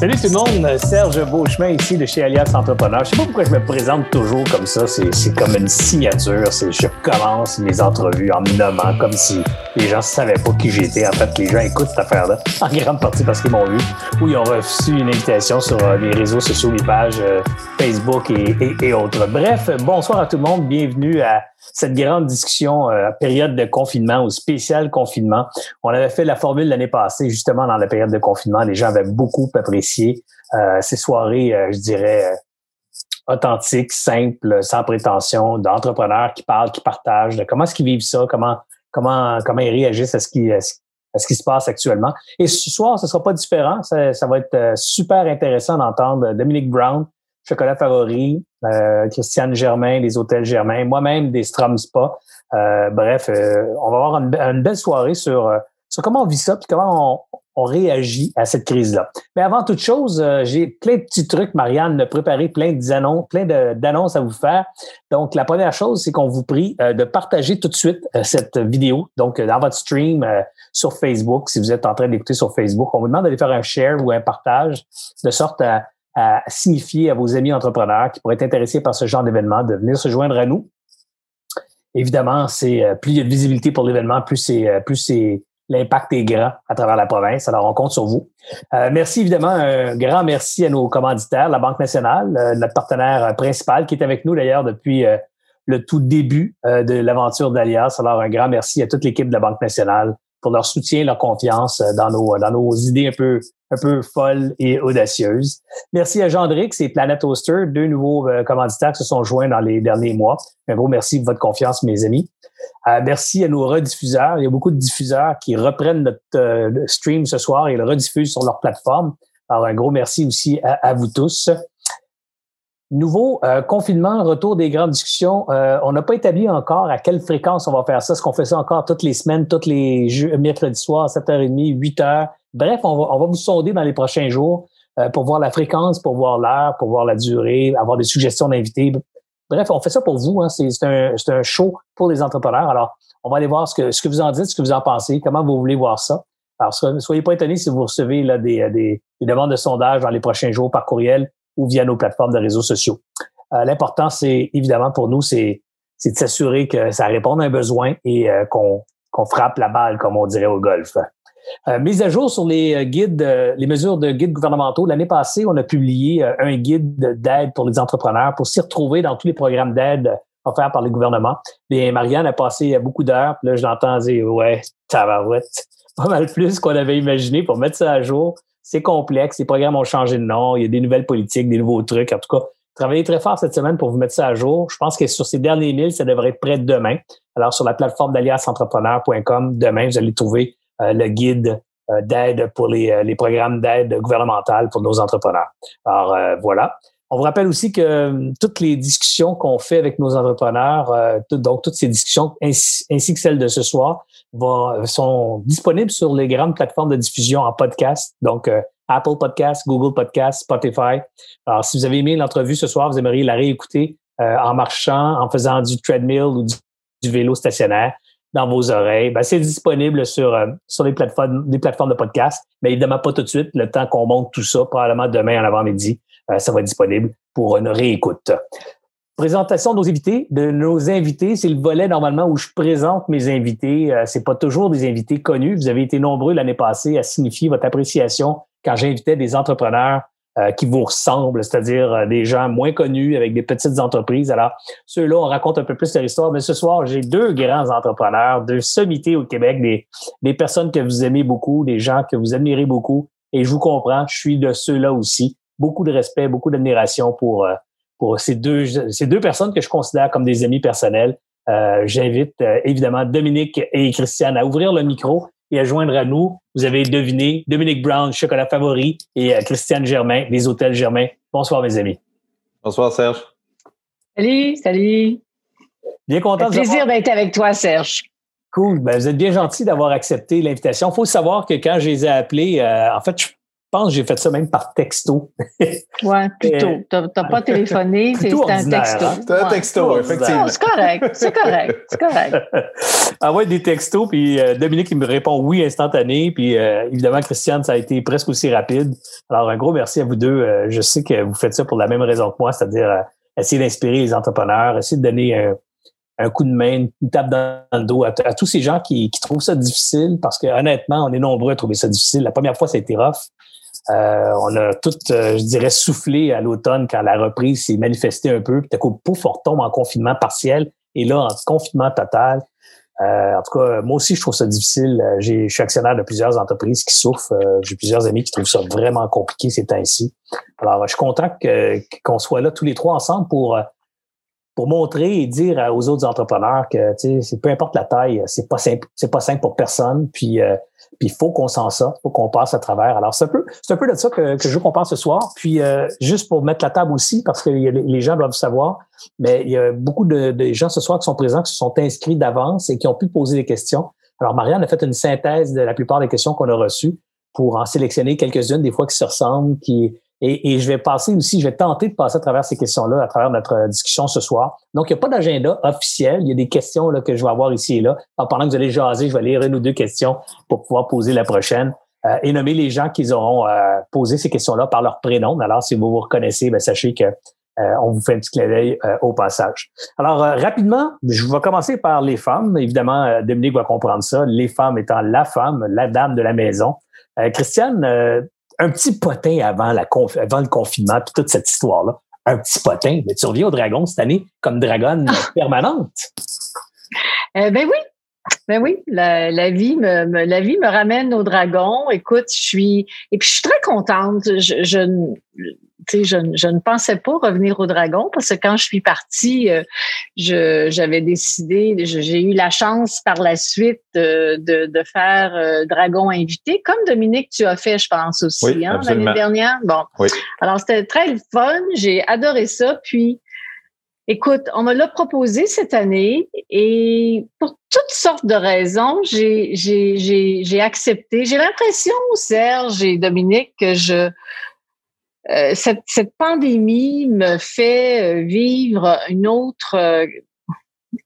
Salut tout le monde, Serge Beauchemin ici de chez Alias Entrepreneur. Je sais pas pourquoi je me présente toujours comme ça, c'est comme une signature. Je commence mes entrevues en me nommant comme si les gens ne savaient pas qui j'étais. En fait, les gens écoutent cette affaire-là, en grande partie parce qu'ils m'ont vu, ou ils ont reçu une invitation sur euh, les réseaux sociaux, les pages euh, Facebook et, et, autres. Bref, bonsoir à tout le monde, bienvenue à cette grande discussion euh, période de confinement ou spécial confinement. On avait fait la formule l'année passée, justement dans la période de confinement. Les gens avaient beaucoup apprécié euh, ces soirées, euh, je dirais, euh, authentiques, simples, sans prétention, d'entrepreneurs qui parlent, qui partagent, de comment est-ce qu'ils vivent ça, comment comment comment ils réagissent à ce qui à ce qui se passe actuellement. Et ce soir, ce sera pas différent. Ça, ça va être super intéressant d'entendre Dominique Brown, Chocolat Favori, euh, Christiane Germain, des Hôtels Germain, moi-même des Strum Spa. Euh, bref, euh, on va avoir une, belle soirée sur, sur comment on vit ça, puis comment on, on réagit à cette crise-là. Mais avant toute chose, j'ai plein de petits trucs, Marianne, de préparer plein d'annonces, plein d'annonces à vous faire. Donc, la première chose, c'est qu'on vous prie de partager tout de suite cette vidéo. Donc, dans votre stream sur Facebook, si vous êtes en train d'écouter sur Facebook, on vous demande d'aller faire un share ou un partage de sorte à à signifier à vos amis entrepreneurs qui pourraient être intéressés par ce genre d'événement de venir se joindre à nous. Évidemment, c'est euh, plus il y a de visibilité pour l'événement, plus c'est euh, plus c'est l'impact est grand à travers la province. Alors, on compte sur vous. Euh, merci évidemment, un grand merci à nos commanditaires, la Banque nationale, notre partenaire principal qui est avec nous d'ailleurs depuis le tout début de l'aventure d'Alias. Alors, un grand merci à toute l'équipe de la Banque nationale pour leur soutien, leur confiance dans nos, dans nos idées un peu un peu folle et audacieuse. Merci à Jean-Drix et Planet Toaster, deux nouveaux euh, commanditaires qui se sont joints dans les derniers mois. Un gros merci pour votre confiance, mes amis. Euh, merci à nos rediffuseurs. Il y a beaucoup de diffuseurs qui reprennent notre euh, stream ce soir et le rediffusent sur leur plateforme. Alors, un gros merci aussi à, vous tous. Nouveau confinement, retour des grandes discussions. on n'a pas établi encore à quelle fréquence on va faire ça. Est-ce qu'on fait ça encore toutes les semaines, tous les mercredis soirs, 7h30, 8h? Bref, on va, vous sonder dans les prochains jours euh, pour voir la fréquence, pour voir l'heure, pour voir la durée, avoir des suggestions d'invités. Bref, on fait ça pour vous. Hein. C'est un, un show pour les entrepreneurs. Alors, on va aller voir ce que, ce que vous en dites, ce que vous en pensez, comment vous voulez voir ça. Alors, soyez pas étonnés si vous recevez là, des, des, demandes de sondage dans les prochains jours par courriel ou via nos plateformes de réseaux sociaux. Euh, L'important, c'est évidemment pour nous, c'est de s'assurer que ça réponde à un besoin et euh, qu'on qu'on frappe la balle, comme on dirait au golf. Euh, mise à jour sur les euh, guides, euh, les mesures de guides gouvernementaux. L'année passée, on a publié un guide d'aide pour les entrepreneurs pour s'y retrouver dans tous les programmes d'aide offerts par le gouvernement. Et Marianne a passé beaucoup d'heures. Là, je l'entends dire, ouais, tabarouette, pas mal plus qu'on avait imaginé pour mettre ça à jour. C'est complexe. Les programmes ont changé de nom. Il y a des nouvelles politiques, des nouveaux trucs. En tout cas, travaillez très fort cette semaine pour vous mettre ça à jour. Je pense que sur ces derniers milles, ça devrait être prêt demain. Alors, sur la plateforme d'aliasentrepreneur.com, demain, vous allez trouver euh, le guide euh, d'aide pour les, euh, les programmes d'aide gouvernementale pour nos entrepreneurs. Alors voilà. On vous rappelle aussi que toutes les discussions qu'on fait avec nos entrepreneurs, donc toutes ces discussions ainsi, que celles de ce soir, vont, sont disponibles sur les grandes plateformes de diffusion en podcast, donc Apple Podcast, Google Podcast, Spotify. Alors, si vous avez aimé l'entrevue ce soir, vous aimeriez la réécouter en marchant, en faisant du treadmill ou du vélo stationnaire dans vos oreilles, ben, c'est disponible sur, euh, sur les plateformes, plateformes de podcast, mais évidemment pas tout de suite. Le temps qu'on monte tout ça, probablement demain en avant-midi, euh, ça va être disponible pour une réécoute. Présentation de nos invités. De nos invités, c'est le volet normalement où je présente mes invités. Euh, c'est pas toujours des invités connus. Vous avez été nombreux l'année passée à signifier votre appréciation quand j'invitais des entrepreneurs euh, qui vous ressemblent, c'est-à-dire euh, des gens moins connus avec des petites entreprises. Alors, ceux-là, on raconte un peu plus leur histoire. Mais ce soir, j'ai deux grands entrepreneurs, deux sommités au Québec, des, des personnes que vous aimez beaucoup, des gens que vous admirez beaucoup. Et je vous comprends, je suis de ceux-là aussi. Beaucoup de respect, beaucoup d'admiration pour, euh, pour ces deux, ces deux personnes que je considère comme des amis personnels. J'invite évidemment Dominique et Christiane à ouvrir le micro et à joindre à nous. Vous avez deviné Dominique Brown, Chocolat Favori et euh, Christiane Germain, des Hôtels Germain. Bonsoir, mes amis. Bonsoir, Serge. Salut, salut. Bien content de plaisir d'être avec toi, Serge. Cool. Ben, vous êtes bien gentil d'avoir accepté l'invitation. Il faut savoir que quand je les ai appelés, euh, en fait, pense que j'ai fait ça même par texto. ouais, plutôt. Tu n'as pas téléphoné, c'est un texto. Hein? C'est un texto, effectivement. C'est correct, c'est correct, c'est correct. Envoie des textos, puis euh, Dominique, il me répond oui instantané, puis euh, évidemment, Christiane, ça a été presque aussi rapide. Alors, un gros merci à vous deux. Euh, je sais que vous faites ça pour la même raison que moi, c'est-à-dire essayer d'inspirer les entrepreneurs, essayer de donner un un coup de main, une tape dans le dos à, tous ces gens qui, trouvent ça difficile parce que honnêtement, on est nombreux à trouver ça difficile. La première fois, ça a été rough. Euh, on a tout, euh, je dirais, soufflé à l'automne quand la reprise s'est manifestée un peu. Puis, coup, pouf, on retombe en confinement partiel et là, en confinement total. Euh, en tout cas, moi aussi, je trouve ça difficile. je suis actionnaire de plusieurs entreprises qui souffrent. J'ai plusieurs amis qui trouvent ça vraiment compliqué ces temps-ci. Alors, je suis content qu'on soit là tous les trois ensemble pour pour montrer et dire aux autres entrepreneurs que peu importe la taille, c'est pas simple, c'est pas simple pour personne. Puis euh, puis il faut qu'on s'en sorte, faut qu'on passe à travers. Alors c'est un peu un peu de ça que, que je veux qu'on pense ce soir. Puis euh, juste pour mettre la table aussi parce que les gens doivent savoir, mais il y a beaucoup de, de, gens ce soir qui sont présents qui se sont inscrits d'avance et qui ont pu poser des questions. Alors Marianne a fait une synthèse de la plupart des questions qu'on a reçues pour en sélectionner quelques-unes des fois qui se ressemblent, qui et, je vais passer aussi, je vais tenter de passer à travers ces questions-là, à travers notre euh, discussion ce soir. Donc, il n'y a pas d'agenda officiel. Il y a des questions là, que je vais avoir ici et là. pendant que vous allez jaser, je vais lire une ou deux questions pour pouvoir poser la prochaine. Euh, et nommer les gens qui auront euh, posé ces questions-là par leur prénom. Alors, si vous vous reconnaissez, ben, sachez que on vous fait un petit clin d'œil au passage. Alors, rapidement, je vais commencer par les femmes. Évidemment, Dominique va comprendre ça. Les femmes étant la femme, la dame de la maison. Christiane, un petit potin avant, la avant le confinement, puis toute cette histoire-là. Un petit potin. Mais tu reviens au dragon cette année comme dragonne permanente. Euh, ben oui. Ben oui, la, vie me, la vie me ramène au dragon. Écoute, je suis et puis je suis très contente. Je, je, je, ne pensais pas revenir au dragon parce que quand je suis partie, euh, j'avais décidé, j'ai eu la chance par la suite de, de, faire euh, dragon invité, comme Dominique, tu as fait, je pense aussi, hein, l'année dernière. Bon, alors c'était très fun, j'ai adoré ça. Puis, écoute, on me l'a proposé cette année et pour toutes sortes de raisons, j'ai accepté. J'ai l'impression, Serge et Dominique, que je euh, cette, cette, pandémie me fait euh, vivre une autre, euh,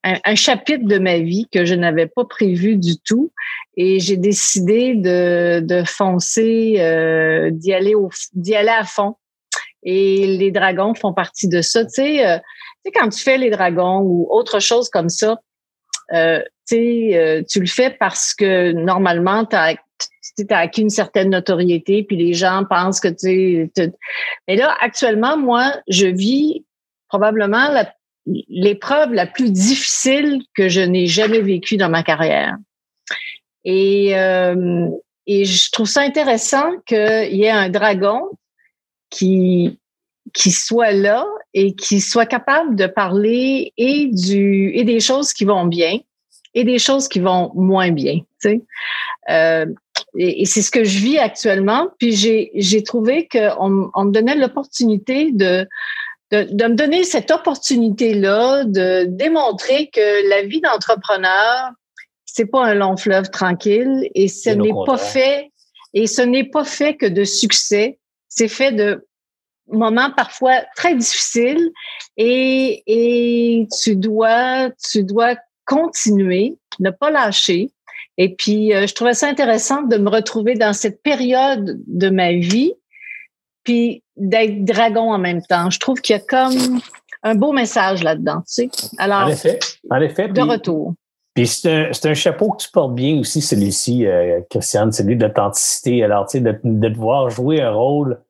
un, chapitre de ma vie que je n'avais pas prévu du tout, et j'ai décidé de, de foncer, d'y aller aller à fond. Et les dragons font partie de ça. Tu sais, sais quand tu fais les dragons ou autre chose comme ça, euh, tu tu le fais parce que normalement, tu as as acquis une certaine notoriété, puis les gens pensent que tu Mais là, actuellement, moi, je vis probablement l'épreuve la, plus difficile que je n'ai jamais vécue dans ma carrière. Et, euh, et je trouve ça intéressant qu'il y ait un dragon qui, qui soit là et qui soit capable de parler et du et des choses qui vont bien et des choses qui vont moins bien. Tu sais. Euh, et, c'est ce que je vis actuellement. Puis j'ai trouvé qu'on on me donnait l'opportunité de, de, de, me donner cette opportunité-là de démontrer que la vie d'entrepreneur, c'est pas un long fleuve tranquille et ce n'est pas fait et ce n'est pas fait que de succès. C'est fait de moments parfois très difficiles et, et tu dois tu dois continuer, ne pas lâcher et puis, euh, je trouvais ça intéressant de me retrouver dans cette période de ma vie, puis d'être dragon en même temps. Je trouve qu'il y a comme un beau message là-dedans, tu sais. Alors, en effet, en effet. De retour. Puis c'est un, un, chapeau que tu portes bien aussi, celui-ci, euh, Christiane, celui d'authenticité. Alors, tu sais, de, de devoir jouer un rôle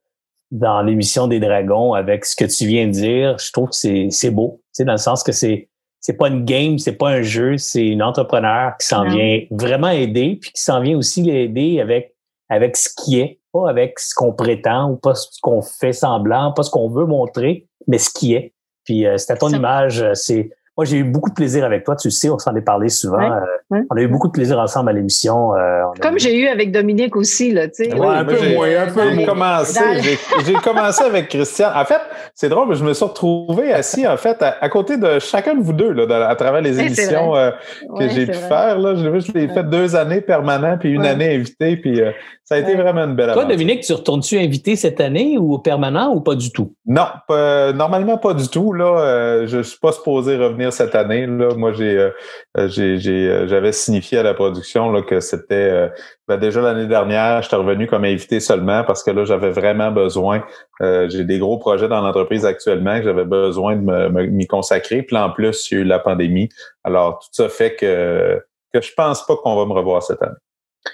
dans l'émission des dragons avec ce que tu viens de dire, je trouve que c'est beau. Tu sais, dans le sens que c'est c'est pas une game, c'est pas un jeu, c'est une entrepreneur qui s'en vient vraiment aider, puis qui s'en vient aussi l'aider avec avec ce qui est, pas avec ce qu'on prétend ou pas ce qu'on fait semblant, pas ce qu'on veut montrer, mais ce qui est. Puis euh, c'était ton image, euh, c'est moi, j'ai eu beaucoup de plaisir avec toi. Tu sais, on s'en est parlé souvent. Euh, on a eu beaucoup de plaisir ensemble à l'émission. Euh, Comme j'ai eu avec Dominique aussi, là, tu sais. Ouais, un peu moins, un peu. J'ai commencé, j'ai commencé avec Christian. En fait, c'est drôle, mais je me suis retrouvé assis, en fait, à, côté de chacun de vous deux, là, à travers les émissions euh, que j'ai pu faire. Là, je, je l'ai fait deux années permanent, puis une année invité, puis euh, ça a été vraiment une belle Toi, Dominique, tu retournes-tu invité cette année ou permanent ou pas du tout? Non, normalement pas du tout. Là, euh, je suis pas supposé revenir cette année. Là. Moi, j'ai, j'avais signifié à la production là, que c'était ben déjà l'année dernière, j'étais revenu comme invité seulement parce que là, j'avais vraiment besoin. Euh, j'ai des gros projets dans l'entreprise actuellement que j'avais besoin de m'y consacrer. Puis en plus, il y a eu la pandémie. Alors, tout ça fait que, que je pense pas qu'on va me revoir cette année.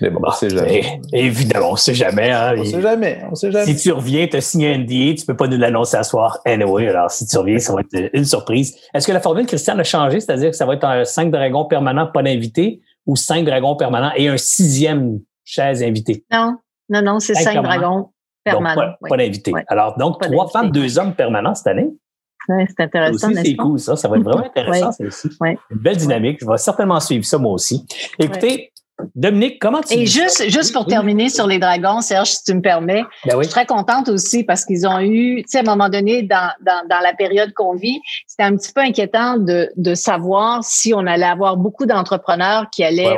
Mais bon, on sait jamais. Évidemment, on sait jamais. Hein, on sait jamais. On sait jamais. Si tu reviens, tu as signé un NDA, tu peux pas nous l'annoncer à soir. Anyway, alors si tu reviens, ça va être une surprise. Est-ce que la formule, Christian, a changé? C'est-à-dire que ça va être un 5 dragons permanent, pas d'invité? ou cinq dragons permanents et un sixième chaise invitée? Non, non, non, c'est cinq, dragons permanents. pas, d'invité. Alors, donc, trois femmes, deux hommes permanents cette année. C'est intéressant. C'est cool, ça. Ça va être vraiment intéressant, ça aussi. Une belle dynamique. Je vais certainement suivre ça, moi aussi. Écoutez, Dominique, comment tu... Et juste, juste pour terminer sur les dragons, Serge, si tu me permets, ben je suis très contente aussi parce qu'ils ont eu, tu sais, à un moment donné, dans, dans, dans la période qu'on vit, c'était un petit peu inquiétant de, de savoir si on allait avoir beaucoup d'entrepreneurs qui allaient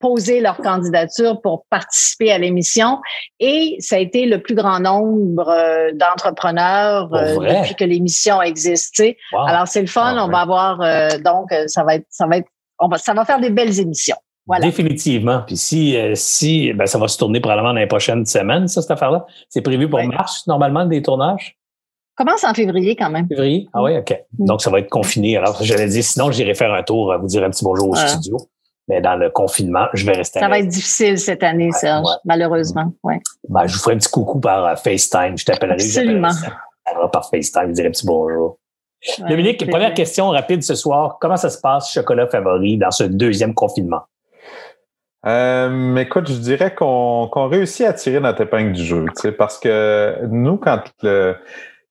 poser leur candidature pour participer à l'émission. Et ça a été le plus grand nombre euh, d'entrepreneurs euh, depuis que l'émission existe. Alors, c'est le fun. Ah on va avoir, euh, donc, ça va être, ça va être, on va, ça va faire des belles émissions. Définitivement. Puis si, euh, si ben, ça va se tourner probablement dans les prochaines semaines, ça, cette affaire-là. C'est prévu pour mars, normalement, des tournages? Commence en février quand même. Février? Ah oui, OK. Mm. Donc, ça va être confiné. Alors, j'allais dire, sinon, j'irai faire un tour, vous dire un petit bonjour au studio. Mais dans le confinement, je vais rester. Ça va être difficile cette année, Serge, malheureusement. Ouais. Ben, je vous ferai un petit coucou par euh, FaceTime. Je t'appellerai. Absolument. Par FaceTime, je dirai un petit bonjour. Dominique, première question rapide ce soir. Comment ça se passe, chocolat favori, dans ce deuxième confinement? Euh, écoute, je dirais qu'on réussit à tirer notre épingle du jeu, parce que nous, quand le,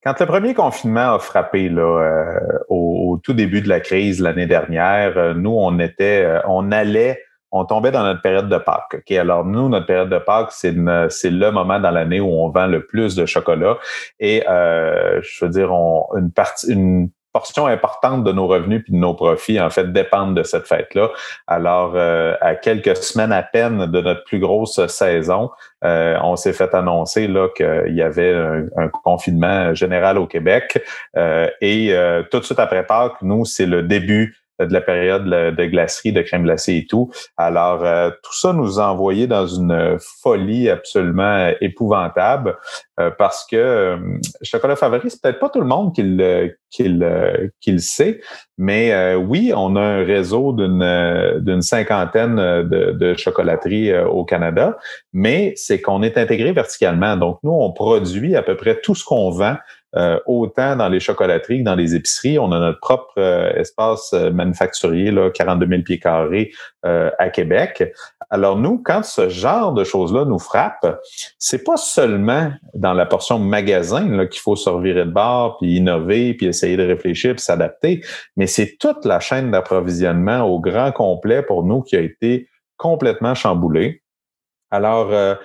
quand le premier confinement a frappé là, euh, au, tout début de la crise l'année dernière, euh, nous, on était, euh, on allait, on tombait dans notre période de Pâques. Ok, Alors, nous, notre période de Pâques, c'est le moment dans l'année où on vend le plus de chocolat. Et je veux dire, on, une partie, une portion importante de nos revenus puis de nos profits, en fait, dépendent de cette fête-là. Alors, euh, à quelques semaines à peine de notre plus grosse saison, euh, on s'est fait annoncer là qu'il y avait un, confinement général au Québec. Euh, et tout de suite après Pâques, nous, c'est le début de la période de glacerie, de crème glacée et tout. Alors, euh, tout ça nous a envoyé dans une folie absolument épouvantable euh, parce que euh, chocolat favori, c'est peut-être pas tout le monde qui le, qui le, qui le sait, mais oui, on a un réseau d'une, d'une cinquantaine de, de chocolateries au Canada, mais c'est qu'on est intégré verticalement. Donc, nous, on produit à peu près tout ce qu'on vend euh, autant dans les chocolateries que dans les épiceries. On a notre propre euh, espace euh, manufacturier, là, 42 000 pieds carrés à Québec. Alors nous, quand ce genre de choses-là nous frappe, c'est pas seulement dans la portion magasin qu'il faut se revirer de bord, puis innover, puis essayer de réfléchir, puis s'adapter, mais c'est toute la chaîne d'approvisionnement au grand complet pour nous qui a été complètement chamboulée. Alors,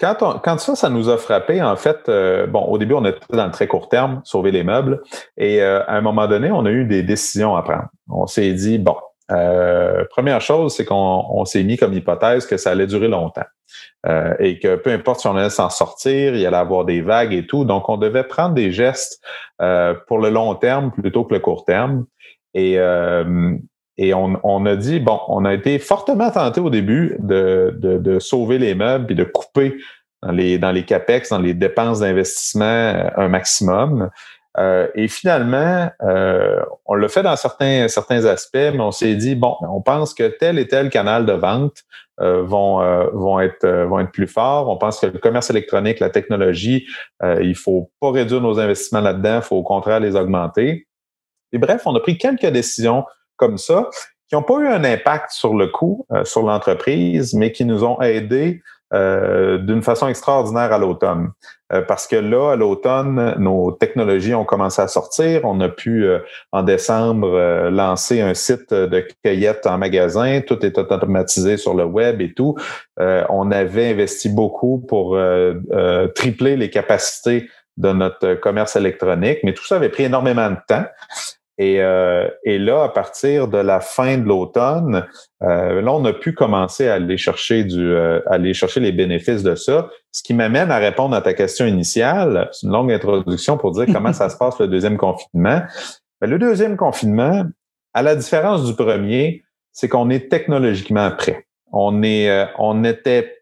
quand, quand ça, ça nous a frappé, en fait, euh, bon, au début, on était dans le très court terme, sauver les meubles, et euh, à un moment donné, on a eu des décisions à prendre. On s'est dit, bon, euh, première chose, c'est qu'on s'est mis comme hypothèse que ça allait durer longtemps et que peu importe si on allait s'en sortir, il allait avoir des vagues et tout. Donc, on devait prendre des gestes pour le long terme plutôt que le court terme. Et et on, on, a dit, bon, on a été fortement tenté au début de, de, de sauver les meubles et de couper dans les, dans les CAPEX, dans les dépenses d'investissement euh, un maximum. Euh, et finalement, euh, on l'a fait dans certains, certains aspects, mais on s'est dit, bon, on pense que tel et tel canal de vente euh, vont, euh, vont, être, vont être plus forts. On pense que le commerce électronique, la technologie, il faut pas réduire nos investissements là-dedans, il faut au contraire les augmenter. Et bref, on a pris quelques décisions comme ça, qui n'ont pas eu un impact sur le coût, euh, sur l'entreprise, mais qui nous ont aidés euh, d'une façon extraordinaire à l'automne. Euh, parce que là, à l'automne, nos technologies ont commencé à sortir. On a pu, en décembre, lancer un site de cueillette en magasin. Tout est automatisé sur le web et tout. on avait investi beaucoup pour tripler les capacités de notre commerce électronique, mais tout ça avait pris énormément de temps. Et, euh, et là, à partir de la fin de l'automne, euh, là, on a pu commencer à aller chercher du, euh, aller chercher les bénéfices de ça. Ce qui m'amène à répondre à ta question initiale. C'est une longue introduction pour dire comment ça se passe le deuxième confinement. Ben, le deuxième confinement, à la différence du premier, c'est qu'on est technologiquement prêt. On est, euh, on était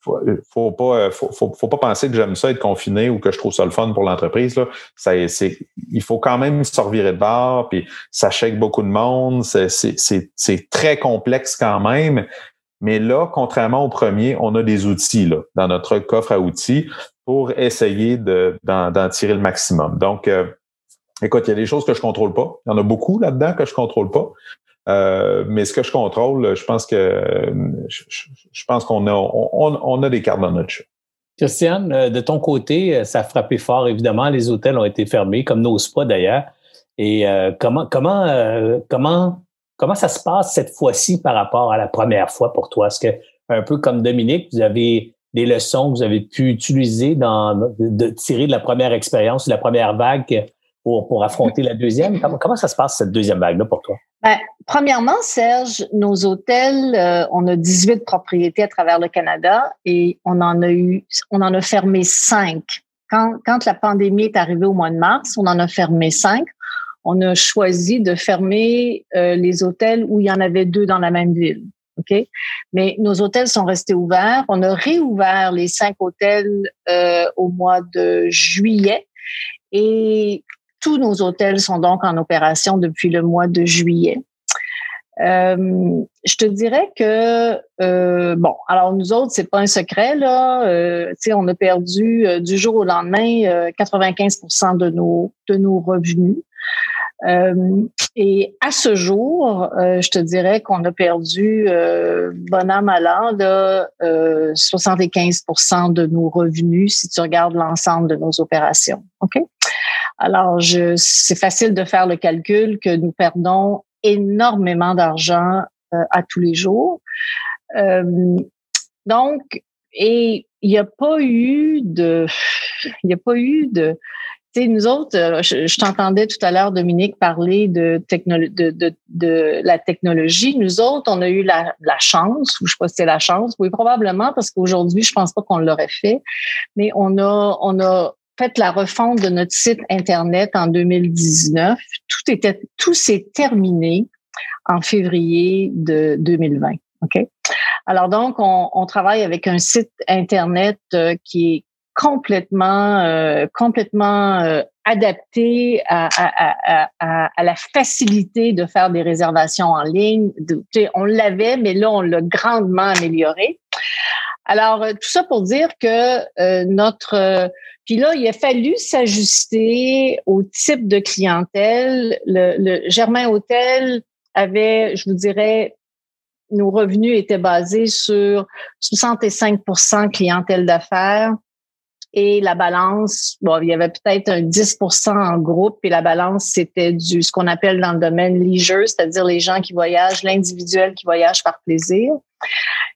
faut, faut pas faut, faut, pas penser que j'aime ça être confiné ou que je trouve ça le fun pour l'entreprise là ça c'est il faut quand même se revirer de bord puis ça chèque beaucoup de monde c'est c'est très complexe quand même mais là contrairement au premier on a des outils là dans notre coffre à outils pour essayer de d'en tirer le maximum donc euh, Écoute, il y a des choses que je contrôle pas. Il y en a beaucoup là-dedans que je contrôle pas. Euh, mais ce que je contrôle, je pense que je, pense qu'on a on, a des cartes dans notre jeu. Christiane, euh, de ton côté, euh, ça a frappé fort, évidemment. Les hôtels ont été fermés, comme nos spas d'ailleurs. Et comment, comment, comment, comment ça se passe cette fois-ci par rapport à la première fois pour toi? Est-ce que, un peu comme Dominique, vous avez des leçons que vous avez pu utiliser dans, de, tirer de la première expérience, de la première vague pour, affronter la deuxième? Comment ça se passe, cette deuxième vague-là pour toi? Ben, premièrement, Serge, nos hôtels, euh, on a 18 propriétés à travers le Canada et on en a eu, on en a fermé cinq. Quand, quand la pandémie est arrivée au mois de mars, on en a fermé cinq. On a choisi de fermer euh, les hôtels où il y en avait deux dans la même ville. OK? Mais nos hôtels sont restés ouverts. On a réouvert les cinq hôtels euh, au mois de juillet. Et tous nos hôtels sont donc en opération depuis le mois de juillet. Euh, je te dirais que euh, bon, alors nous autres, c'est pas un secret là. Euh, on a perdu euh, du jour au lendemain 95% de nos de nos revenus. et à ce jour, je te dirais qu'on a perdu bon an mal an là, 75% de nos revenus si tu regardes l'ensemble de nos opérations. Ok? Alors, c'est facile de faire le calcul que nous perdons énormément d'argent euh, à tous les jours. Euh, donc, et il n'y a pas eu de, il n'y a pas eu de, tu sais, nous autres, euh, je, t'entendais tout à l'heure, Dominique, parler de, de, de, de, la technologie. Nous autres, on a eu la, la chance, ou je sais pas si c'est la chance, oui, probablement, parce qu'aujourd'hui, je pense pas qu'on l'aurait fait, mais on a, on a fait la refonte de notre site Internet en 2019. Tout était, tout s'est terminé en février de 2020. OK? Alors donc, on, on travaille avec un site Internet euh, qui est complètement, euh, complètement euh, adapté à, à, à, à, la facilité de faire des réservations en ligne. on l'avait, mais là, on l'a grandement amélioré. Alors, tout ça pour dire que notre puis là, il a fallu s'ajuster au type de clientèle. Le, Germain Hôtel avait, je vous dirais, nos revenus étaient basés sur 65% clientèle d'affaires et la balance, bon, il y avait peut-être un 10% en groupe et la balance, c'était du ce qu'on appelle dans le domaine leisure, c'est-à-dire les gens qui voyagent, l'individuel qui voyage par plaisir.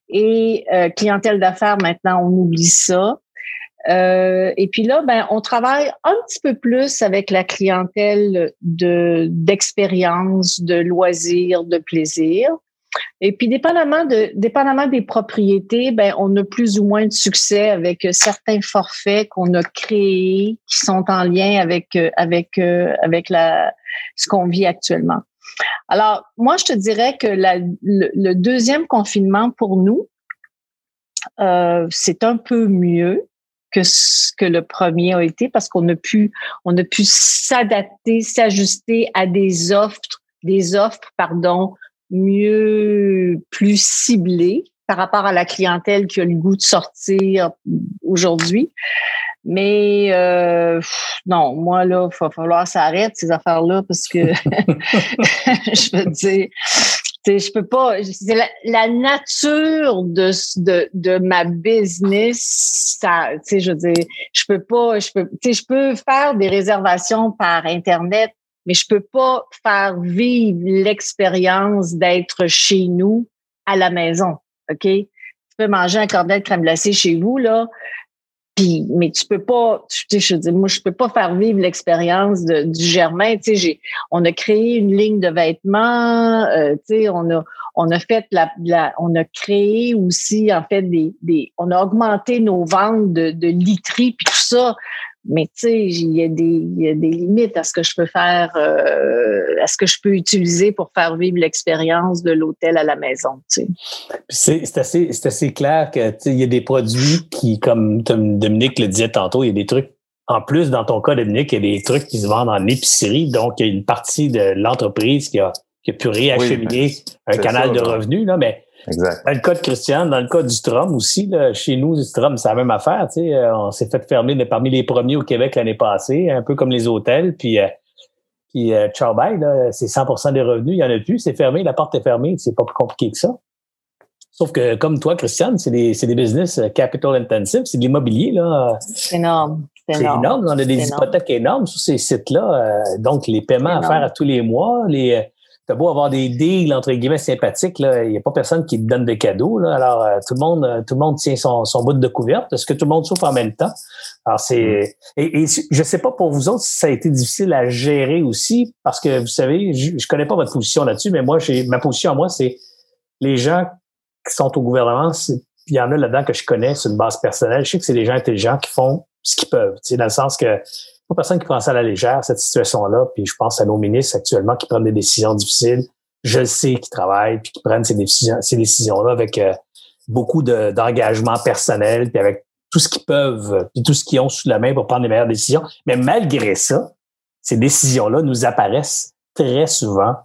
Et euh, clientèle d'affaires, maintenant, on oublie ça. Euh, et puis là, ben, on travaille un petit peu plus avec la clientèle de d'expérience, de loisirs, de plaisir. Et puis, dépendamment, de, dépendamment des propriétés, ben, on a plus ou moins de succès avec certains forfaits qu'on a créés qui sont en lien avec, avec, avec la, ce qu'on vit actuellement. Alors, moi, je te dirais que la, le, deuxième confinement pour nous, euh, c'est un peu mieux que ce que le premier a été parce qu'on a pu, on a pu s'adapter, s'ajuster à des offres, des offres, pardon, mieux, plus ciblées par rapport à la clientèle qui a le goût de sortir aujourd'hui. Mais euh, non, moi là, il va falloir s'arrêter ces affaires-là parce que je veux dire, je peux pas. C'est la, nature de, de, de ma business. Je veux dire, je peux pas. Je peux, je peux faire des réservations par internet, mais je peux pas faire vivre l'expérience d'être chez nous à la maison. Ok, tu peux manger un cornet de crème glacée chez vous là. Puis, mais tu peux pas, tu sais, je dis, moi, je peux pas faire vivre l'expérience du Germain. Tu sais, j'ai, on a créé une ligne de vêtements. Euh, tu sais, on a, on a fait la, la, on a créé aussi en fait des, des, on a augmenté nos ventes de, de literie puis tout ça. Mais tu sais, il y, a des, il y a des limites à ce que je peux faire, euh, à ce que je peux utiliser pour faire vivre l'expérience de l'hôtel à la maison. Tu sais. C'est assez, assez clair que il y a des produits qui, comme Dominique le disait tantôt, il y a des trucs. En plus, dans ton cas, Dominique, il y a des trucs qui se vendent en épicerie. Donc, il y a une partie de l'entreprise qui a, qui a pu réacheminer un canal de revenus. Là, mais Exact. Dans le cas de Christian, dans le cas du Strom aussi, là, chez nous, du Strom, c'est la même affaire. Tu sais, euh, on s'est fait fermer de, parmi les premiers au Québec l'année passée, un peu comme les hôtels. Puis, euh, puis euh, ciao bye, c'est 100% des revenus, il n'y en a plus, c'est fermé, la porte est fermée, c'est pas plus compliqué que ça. Sauf que, comme toi, Christian, c'est des, des business capital intensive, c'est de l'immobilier. là. C'est énorme. C'est énorme. On a des hypothèques énormes sur ces sites-là. donc, les paiements à faire à tous les mois, les t'as beau avoir des deals entre guillemets sympathiques, il n'y a pas personne qui te donne de cadeaux. Là. Alors, euh, tout le monde, euh, tout le monde tient son, son bout de couverte. Est-ce que tout le monde souffre en même temps? Alors, c'est. Mm. Et, et je sais pas pour vous autres si ça a été difficile à gérer aussi, parce que vous savez, je, je connais pas votre position là-dessus, mais moi, j'ai ma position à moi, c'est les gens qui sont au gouvernement, il y en a là-dedans que je connais sur une base personnelle. Je sais que c'est des gens intelligents qui font ce qu'ils peuvent, dans le sens que pas personne qui prend ça à la légère, cette situation-là. Puis je pense à nos ministres actuellement qui prennent des décisions difficiles. Je sais qu'ils travaillent puis qui prennent ces décisions, ces décisions-là avec euh, beaucoup d'engagement personnel puis avec tout ce qu'ils peuvent puis tout ce qu'ils ont sous la main pour prendre les meilleures décisions. Mais malgré ça, ces décisions-là nous apparaissent très souvent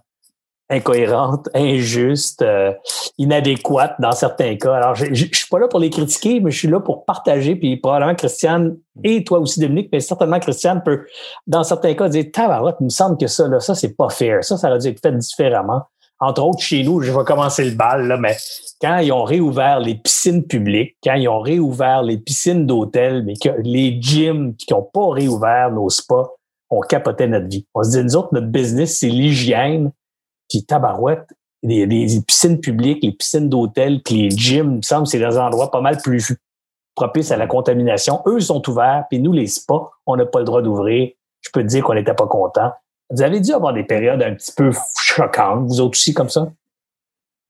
incohérente, injuste, euh, inadéquate dans certains cas. Alors, je, je, suis pas là pour les critiquer, mais je suis là pour partager. Puis probablement Christiane et toi aussi Dominique, mais certainement Christiane peut, dans certains cas, dire tabarouette, il me semble que ça, là, ça c'est pas fair. Ça, ça aurait dû être fait différemment. Entre autres, chez nous, je vais commencer le bal là, mais quand ils ont réouvert les piscines publiques, quand ils ont réouvert les piscines d'hôtel, mais que les gyms qui n'ont pas réouvert nos spas, on capotait notre vie. On se dit, nous autres, notre business, c'est l'hygiène puis tabarouette, les, piscines publiques, les piscines d'hôtel, puis les gyms, il me semble c'est des endroits pas mal plus propices à la contamination. Eux sont ouverts, puis nous, les spas, on n'a pas le droit d'ouvrir. Je peux te dire qu'on n'était pas content. Vous avez dû avoir des périodes un petit peu choquantes, vous autres aussi, comme ça?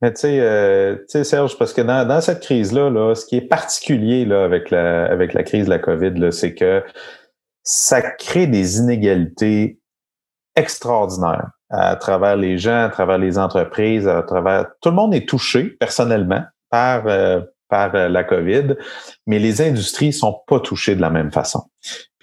Mais tu sais, euh, Serge, parce que dans, dans cette crise-là, là, ce qui est particulier là, avec, la, avec la crise de la COVID, c'est que ça crée des inégalités extraordinaires à travers les gens, à travers les entreprises, à travers tout le monde est touché personnellement par euh, par euh, la COVID, mais les industries sont pas touchées de la même façon.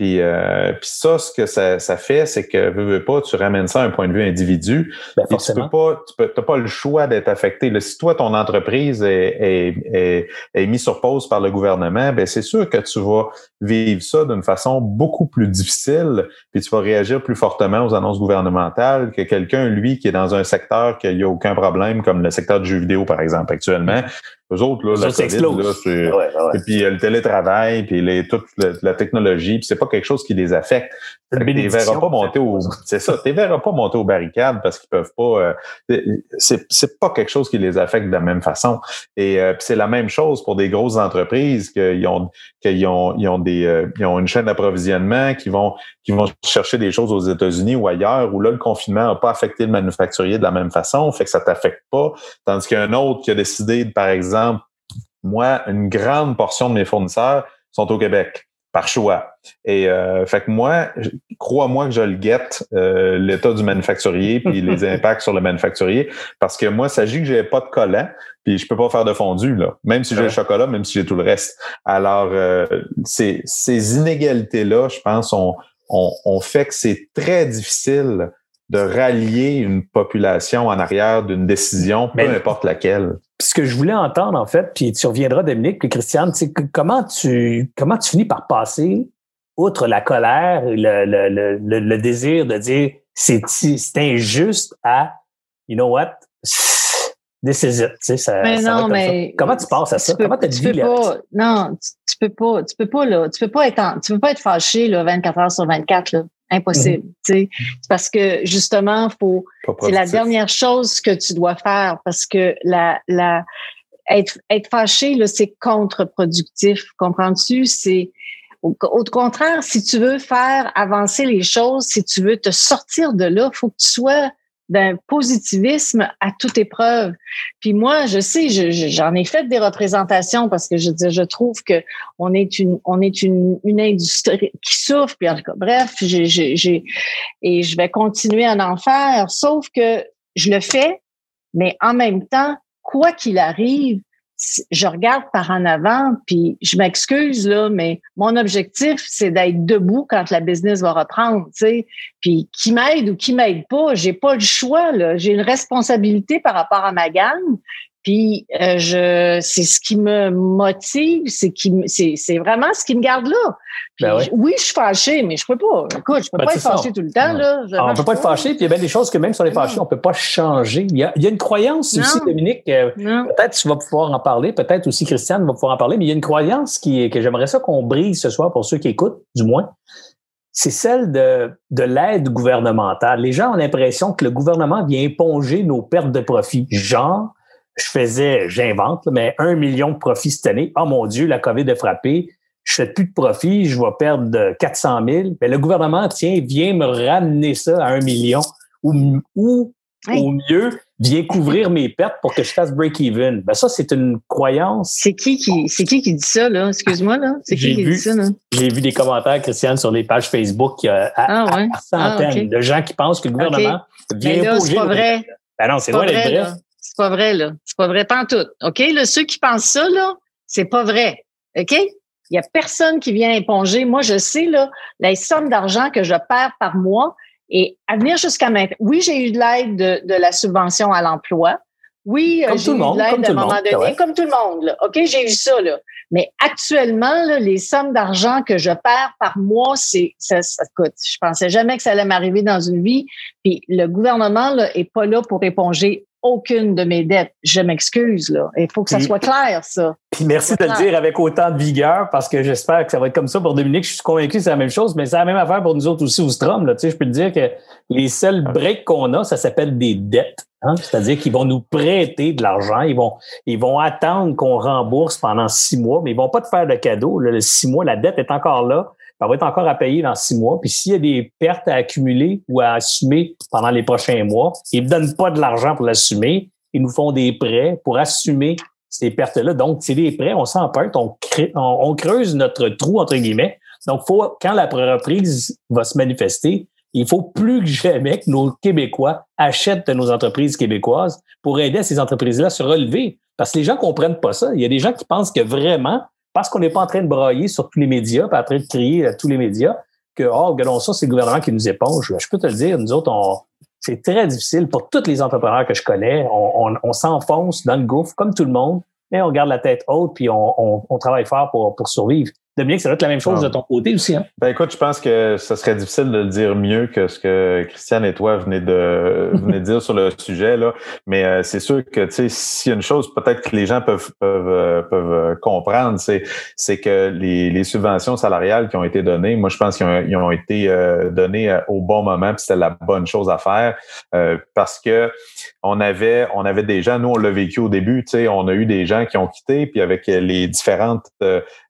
Puis, euh, puis ça, ce que ça, ça fait, c'est que veux, veux pas, tu ramènes ça à un point de vue individu. Ben, tu peux pas, tu peux, pas le choix d'être affecté. Là, si toi, ton entreprise est, est, est, est mise sur pause par le gouvernement, ben c'est sûr que tu vas vivre ça d'une façon beaucoup plus difficile, puis tu vas réagir plus fortement aux annonces gouvernementales que quelqu'un, lui, qui est dans un secteur qu'il n'y a aucun problème, comme le secteur du jeu vidéo, par exemple, actuellement. Eux autres, là, la COVID, là, c'est, et puis le télétravail, puis les, toute la, la technologie, puis c'est pas quelque chose qui les affecte. Tu verras pas monter au, c'est ça, tu verras pas monter aux barricades parce qu'ils peuvent pas, euh, c'est, c'est pas quelque chose qui les affecte de la même façon. Et euh, c'est la même chose pour des grosses entreprises qu'ils ont, qu'ils ont, ils ont des, euh, ils ont une chaîne d'approvisionnement qui vont, qui vont chercher des choses aux États-Unis ou ailleurs où là, le confinement n'a pas affecté le manufacturier de la même façon, fait que ça t'affecte pas. Tandis qu'un autre qui a décidé, par exemple, moi, une grande portion de mes fournisseurs sont au Québec par choix. Et euh, fait que moi, crois-moi que je le guette, euh, l'état du manufacturier puis les impacts sur le manufacturier, parce que moi, il s'agit que j'ai pas de collant, puis je peux pas faire de fondu là, même si j'ai le chocolat, même si j'ai tout le reste. Alors, euh, ces, ces inégalités là, je pense, on, on, on fait que c'est très difficile de rallier une population en arrière d'une décision, peu importe laquelle. Ce que je voulais entendre, en fait, puis tu reviendras, Dominique, puis Christiane, c'est comment tu, comment tu finis par passer, outre la colère, le, le, le, le désir de dire c'est injuste à, you know what, this is it. Tu sais, ça, mais non, mais Comment tu passes à ça? comment tu tu peux pas, Non, tu, peux pas, tu peux pas, là, tu peux pas être, tu peux pas être fâché, là, 24 heures sur 24, là. Impossible. Tu sais Parce que justement, faut c'est la dernière chose que tu dois faire parce que la, la être, être fâché, là, c'est contre-productif. Comprends-tu? C'est Au, au, contraire, si tu veux faire avancer les choses, si tu veux te sortir de là, faut que tu sois d'un positivisme à toute épreuve. Puis moi, je sais, j'en ai fait des représentations parce que je je trouve que on est une, on est une, une industrie qui souffre. Puis bref, j'ai, et je vais continuer à en faire. Sauf que je le fais, mais en même temps, quoi qu'il arrive, je regarde par en avant, puis je m'excuse là, mais mon objectif c'est d'être debout quand la business va reprendre, tu sais. Puis qui m'aide ou qui m'aide pas, j'ai pas le choix là. J'ai une responsabilité par rapport à ma gang. Puis euh, je, c'est ce qui me motive, c'est qui, c'est, c'est vraiment ce qui me garde là. Ben oui. je suis fâché, mais je peux pas. Écoute, je peux ben, pas être fâché tout le temps là. Ah, on peut pas être fâché, puis il y a bien des choses que même sur les fâchés, on peut pas changer. Il y a, il y a une croyance aussi, Dominique. Euh, peut-être tu vas pouvoir en parler, peut-être aussi Christiane va pouvoir en parler, mais il y a une croyance qui que j'aimerais ça qu'on brise ce soir pour ceux qui écoutent, du moins c'est celle de, de l'aide gouvernementale. Les gens ont l'impression que le gouvernement vient éponger nos pertes de profit. Genre, je faisais, j'invente, mais un million de profits cette année. Oh mon Dieu, la COVID a frappé. Je fais plus de profit, je vais perdre 400 000. Mais le gouvernement, tiens, vient me ramener ça à un million ou, ou au mieux, vient couvrir mes pertes pour que je fasse break-even. Ben ça, c'est une croyance. C'est qui qui, c'est qui qui dit ça, là? Excuse-moi, là. C'est qui qui dit ça, là? J'ai vu des commentaires, Christiane, sur les pages Facebook, euh, à, ah, ouais. à centaines ah, de gens qui pensent que le gouvernement vient ben là, C'est pas vrai. Ben non, c'est loin d'être vrai. Pas vrai, là. C'est pas vrai, pas en tout. OK? Là, ceux qui pensent ça, là, c'est pas vrai. OK? Il y a personne qui vient éponger. Moi, je sais, là, la somme d'argent que je perds par mois et à venir jusqu'à maintenant. Oui, j'ai eu de l'aide de, de, la subvention à l'emploi. Oui, euh, j'ai eu de l'aide à un moment donné, comme tout le monde. Là. OK, j'ai eu ça, là. Mais actuellement, là, les sommes d'argent que je perds par mois, c'est ça, ça coûte. Je pensais jamais que ça allait m'arriver dans une vie. Puis le gouvernement là, est pas là pour éponger aucune de mes dettes. Je m'excuse, là. Il faut que ça soit clair, ça. Puis merci de le dire avec autant de vigueur parce que j'espère que ça va être comme ça pour Dominique. Je suis convaincu que c'est la même chose, mais c'est la même affaire pour nous autres aussi au Strom. Là. Tu sais, je peux te dire que les seuls breaks qu'on a, ça s'appelle des dettes. Hein? C'est-à-dire qu'ils vont nous prêter de l'argent. Ils vont, ils vont attendre qu'on rembourse pendant six mois, mais ils vont pas te faire de cadeau. Le six mois, la dette est encore là ça va être encore à payer dans six mois. Puis s'il y a des pertes à accumuler ou à assumer pendant les prochains mois, ils ne donnent pas de l'argent pour l'assumer. Ils nous font des prêts pour assumer ces pertes-là. Donc, c'est des prêts, on s'empêche, on, on, creuse notre trou, entre guillemets. Donc, faut, quand la reprise va se manifester, il faut plus que jamais que nos Québécois achètent de nos entreprises québécoises pour aider ces entreprises-là à se relever. Parce que les gens comprennent pas ça. Il y a des gens qui pensent que vraiment, parce qu'on n'est pas en train de brailler sur tous les médias, pas en train de crier à tous les médias, que, oh, regardons ça, c'est le gouvernement qui nous éponge. Je peux te le dire, nous autres, c'est très difficile pour tous les entrepreneurs que je connais. On, s'enfonce dans le gouffre comme tout le monde, mais on garde la tête haute puis on, travaille fort pour, pour survivre. Dominique, ça doit être la même chose de ton côté aussi. Hein? Ben écoute, je pense que ce serait difficile de le dire mieux que ce que Christiane et toi venez de, venez de dire sur le sujet. Là. Mais euh, c'est sûr que tu sais, s'il y a une chose peut-être que les gens peuvent, peuvent, euh, peuvent euh, comprendre, c'est, c'est que les, les subventions salariales qui ont été données, moi je pense qu'ils ont, ont été données au bon moment, puis c'était la bonne chose à faire. parce que on avait, on avait des gens, nous on l'a vécu au début, tu sais, on a eu des gens qui ont quitté, puis avec les différentes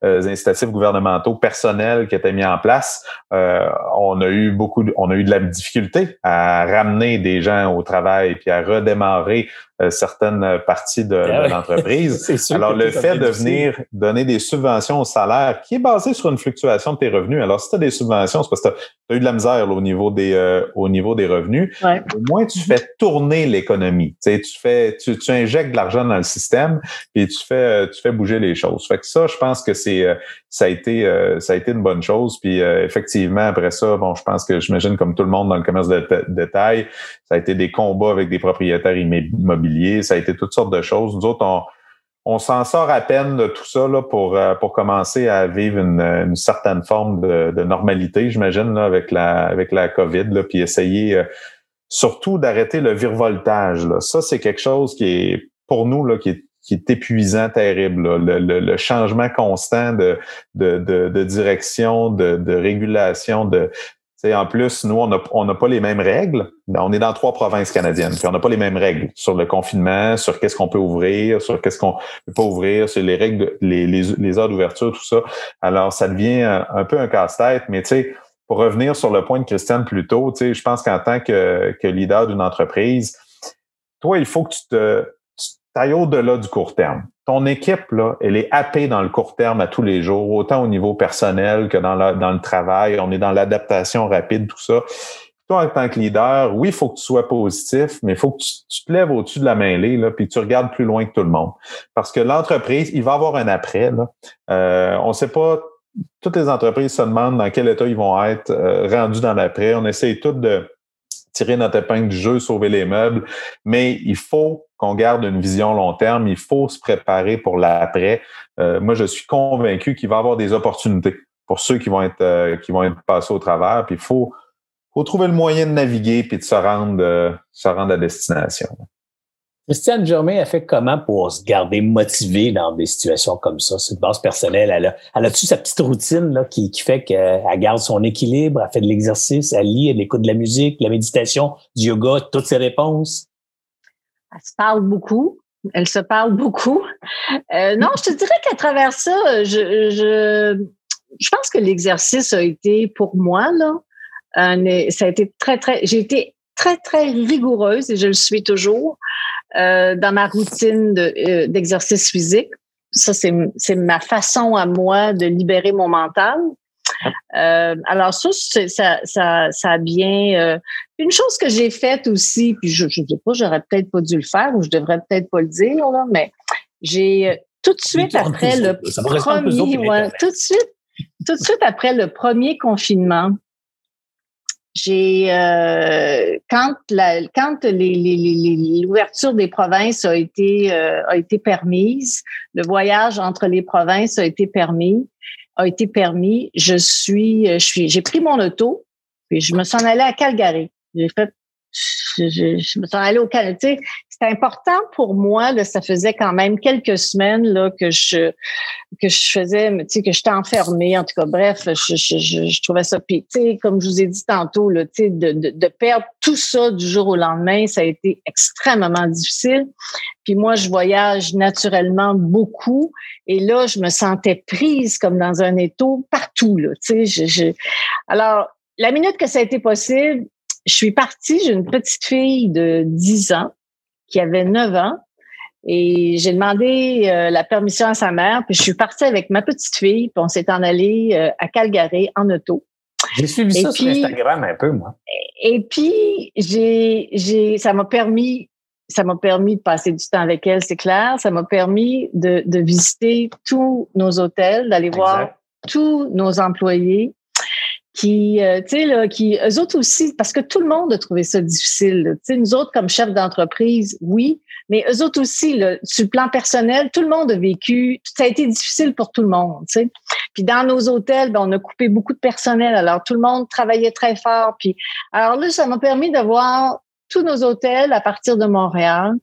incitatifs gouvernementaux personnels qui étaient mis en place, euh, on a eu beaucoup, de, on a eu de la difficulté à ramener des gens au travail puis à redémarrer euh, certaines parties de, ah l'entreprise. alors, le fait de venir donner des subventions au salaire qui est basé sur une fluctuation de tes revenus. Alors, si tu as des subventions, c'est parce que tu as, eu de la misère au, niveau des, euh, au niveau des revenus. Au moins, tu fais tourner l'économie. Tu, sais, tu, fais, tu, tu injectes de l'argent dans le système et tu fais, tu fais bouger les choses. Fait que ça, je pense que c'est ça a été ça a été une bonne chose. Puis effectivement, après ça, bon, je pense que j'imagine comme tout le monde dans le commerce de détail, ça a été des combats avec des propriétaires immobiliers ça a été toutes sortes de choses. Nous autres, on, on s'en sort à peine de tout ça là, pour, euh, pour commencer à vivre une, certaine forme de, normalité, j'imagine, avec la, avec la COVID, là, puis essayer euh, surtout d'arrêter le virevoltage. Là. Ça, c'est quelque chose qui est, pour nous, là, qui est épuisant, terrible. Le, le, changement constant de, de, de, de direction, de, de régulation, de en plus, nous, on n'a pas les mêmes règles. On est dans trois provinces canadiennes, puis on n'a pas les mêmes règles sur le confinement, sur qu'est-ce qu'on peut ouvrir, sur qu'est-ce qu'on peut pas ouvrir, sur les règles, les, les, heures d'ouverture, tout ça. Alors, ça devient un, peu un casse-tête, mais tu sais, pour revenir sur le point de Christiane plus tôt, tu sais, je pense qu'en tant que, leader d'une entreprise, toi, il faut que tu te ailles au-delà du court terme ton équipe, là, elle est happée dans le court terme à tous les jours, autant au niveau personnel que dans, dans le travail. On est dans l'adaptation rapide, tout ça. Toi, en tant que leader, oui, il faut que tu sois positif, mais il faut que tu, te lèves au-dessus de la mêlée, là, puis tu regardes plus loin que tout le monde. Parce que l'entreprise, il va avoir un après. Euh, on ne sait pas, toutes les entreprises se demandent dans quel état ils vont être euh, rendus dans l'après. On essaye toutes de tirer notre épingle du jeu, sauver les meubles, mais il faut qu'on garde une vision long terme, il faut se préparer pour l'après. Euh, moi, je suis convaincu qu'il va y avoir des opportunités pour ceux qui vont être euh, qui vont être passés au travers, puis il faut, faut trouver le moyen de naviguer puis de se rendre, euh, se rendre à destination. Christiane Germain a fait comment pour se garder motivée dans des situations comme ça? C'est une base personnelle. Elle a, elle a-tu sa petite routine là, qui, fait qu'elle garde son équilibre, elle fait de l'exercice, elle lit, elle écoute de la musique, de la méditation, du yoga, toutes ses réponses? Elle se parle beaucoup. Elle se parle beaucoup. Euh, non, je te dirais qu'à travers ça, je pense que l'exercice a été pour moi, là, ça a été très, très, j'ai été très, très rigoureuse et je le suis toujours euh, dans ma routine euh, d'exercice physique. Ça, c'est ma façon à moi de libérer mon mental. Euh, alors ça, ça, ça, ça bien. une chose que j'ai faite aussi, puis je ne sais pas, j'aurais peut-être pas dû le faire ou je devrais peut-être pas le dire là, mais j'ai tout de suite après le premier, tout de suite, tout de suite après le premier confinement, j'ai euh, quand la quand l'ouverture des provinces a été euh, a été permise, le voyage entre les provinces a été permis, a été permis. Je suis je suis j'ai pris mon auto puis je me suis en allée à Calgary. J'ai fait je, je, me suis allée au Canada c'est important pour moi. Là, ça faisait quand même quelques semaines là, que je que je faisais, tu sais, que j'étais enfermée. En tout cas, bref, je, je, je, trouvais ça. Puis, comme je vous ai dit tantôt, là, tu sais, de, de, de, perdre tout ça du jour au lendemain, ça a été extrêmement difficile. Puis moi, je voyage naturellement beaucoup. Et là, je me sentais prise comme dans un étau partout. Là, tu sais, je, je... Alors, la minute que ça a été possible, je suis partie, j'ai une petite fille de 10 ans qui avait 9 ans. Et j'ai demandé euh, la permission à sa mère, puis je suis partie avec ma petite fille, puis on s'est en allé euh, à Calgary en auto. J'ai suivi ça sur Instagram un peu, moi. Et, puis, j'ai, j'ai, ça m'a permis, ça m'a permis de passer du temps avec elle, c'est clair. Ça m'a permis de, de visiter tous nos hôtels, d'aller voir tous nos employés, qui, euh, tu sais, là, qui, eux autres aussi, parce que tout le monde a trouvé ça difficile. Tu sais, nous autres, comme chefs d'entreprise, oui, mais eux autres aussi, là, sur le plan personnel, tout le monde a vécu, ça a été difficile pour tout le monde, tu sais. Puis dans nos hôtels, ben, on a coupé beaucoup de personnel, alors tout le monde travaillait très fort. Puis, alors là, ça m'a permis de voir tous nos hôtels à partir de Montréal.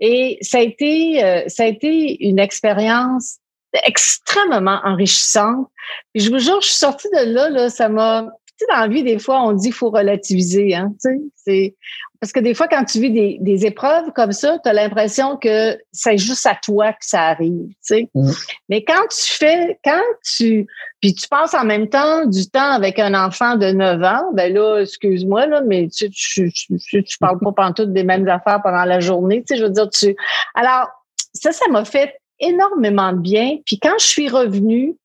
Et ça a été, euh, ça a été une expérience extrêmement enrichissante. Puis je vous jure, je suis sortie de là, là ça m'a. Tu sais, dans la vie, des fois, on dit qu'il faut relativiser. Hein, tu sais, c'est parce que des fois, quand tu vis des, des épreuves comme ça, tu as l'impression que c'est juste à toi que ça arrive. Tu sais. Mm. Mais quand tu fais, quand tu. Puis tu passes en même temps du temps avec un enfant de 9 ans, ben là, excuse-moi, là, mais tu, tu, tu, tu parles pas pantoute des mêmes affaires pendant la journée. Tu sais, je veux dire, tu. Alors, ça, ça m'a fait énormément de bien. Puis quand je suis revenue,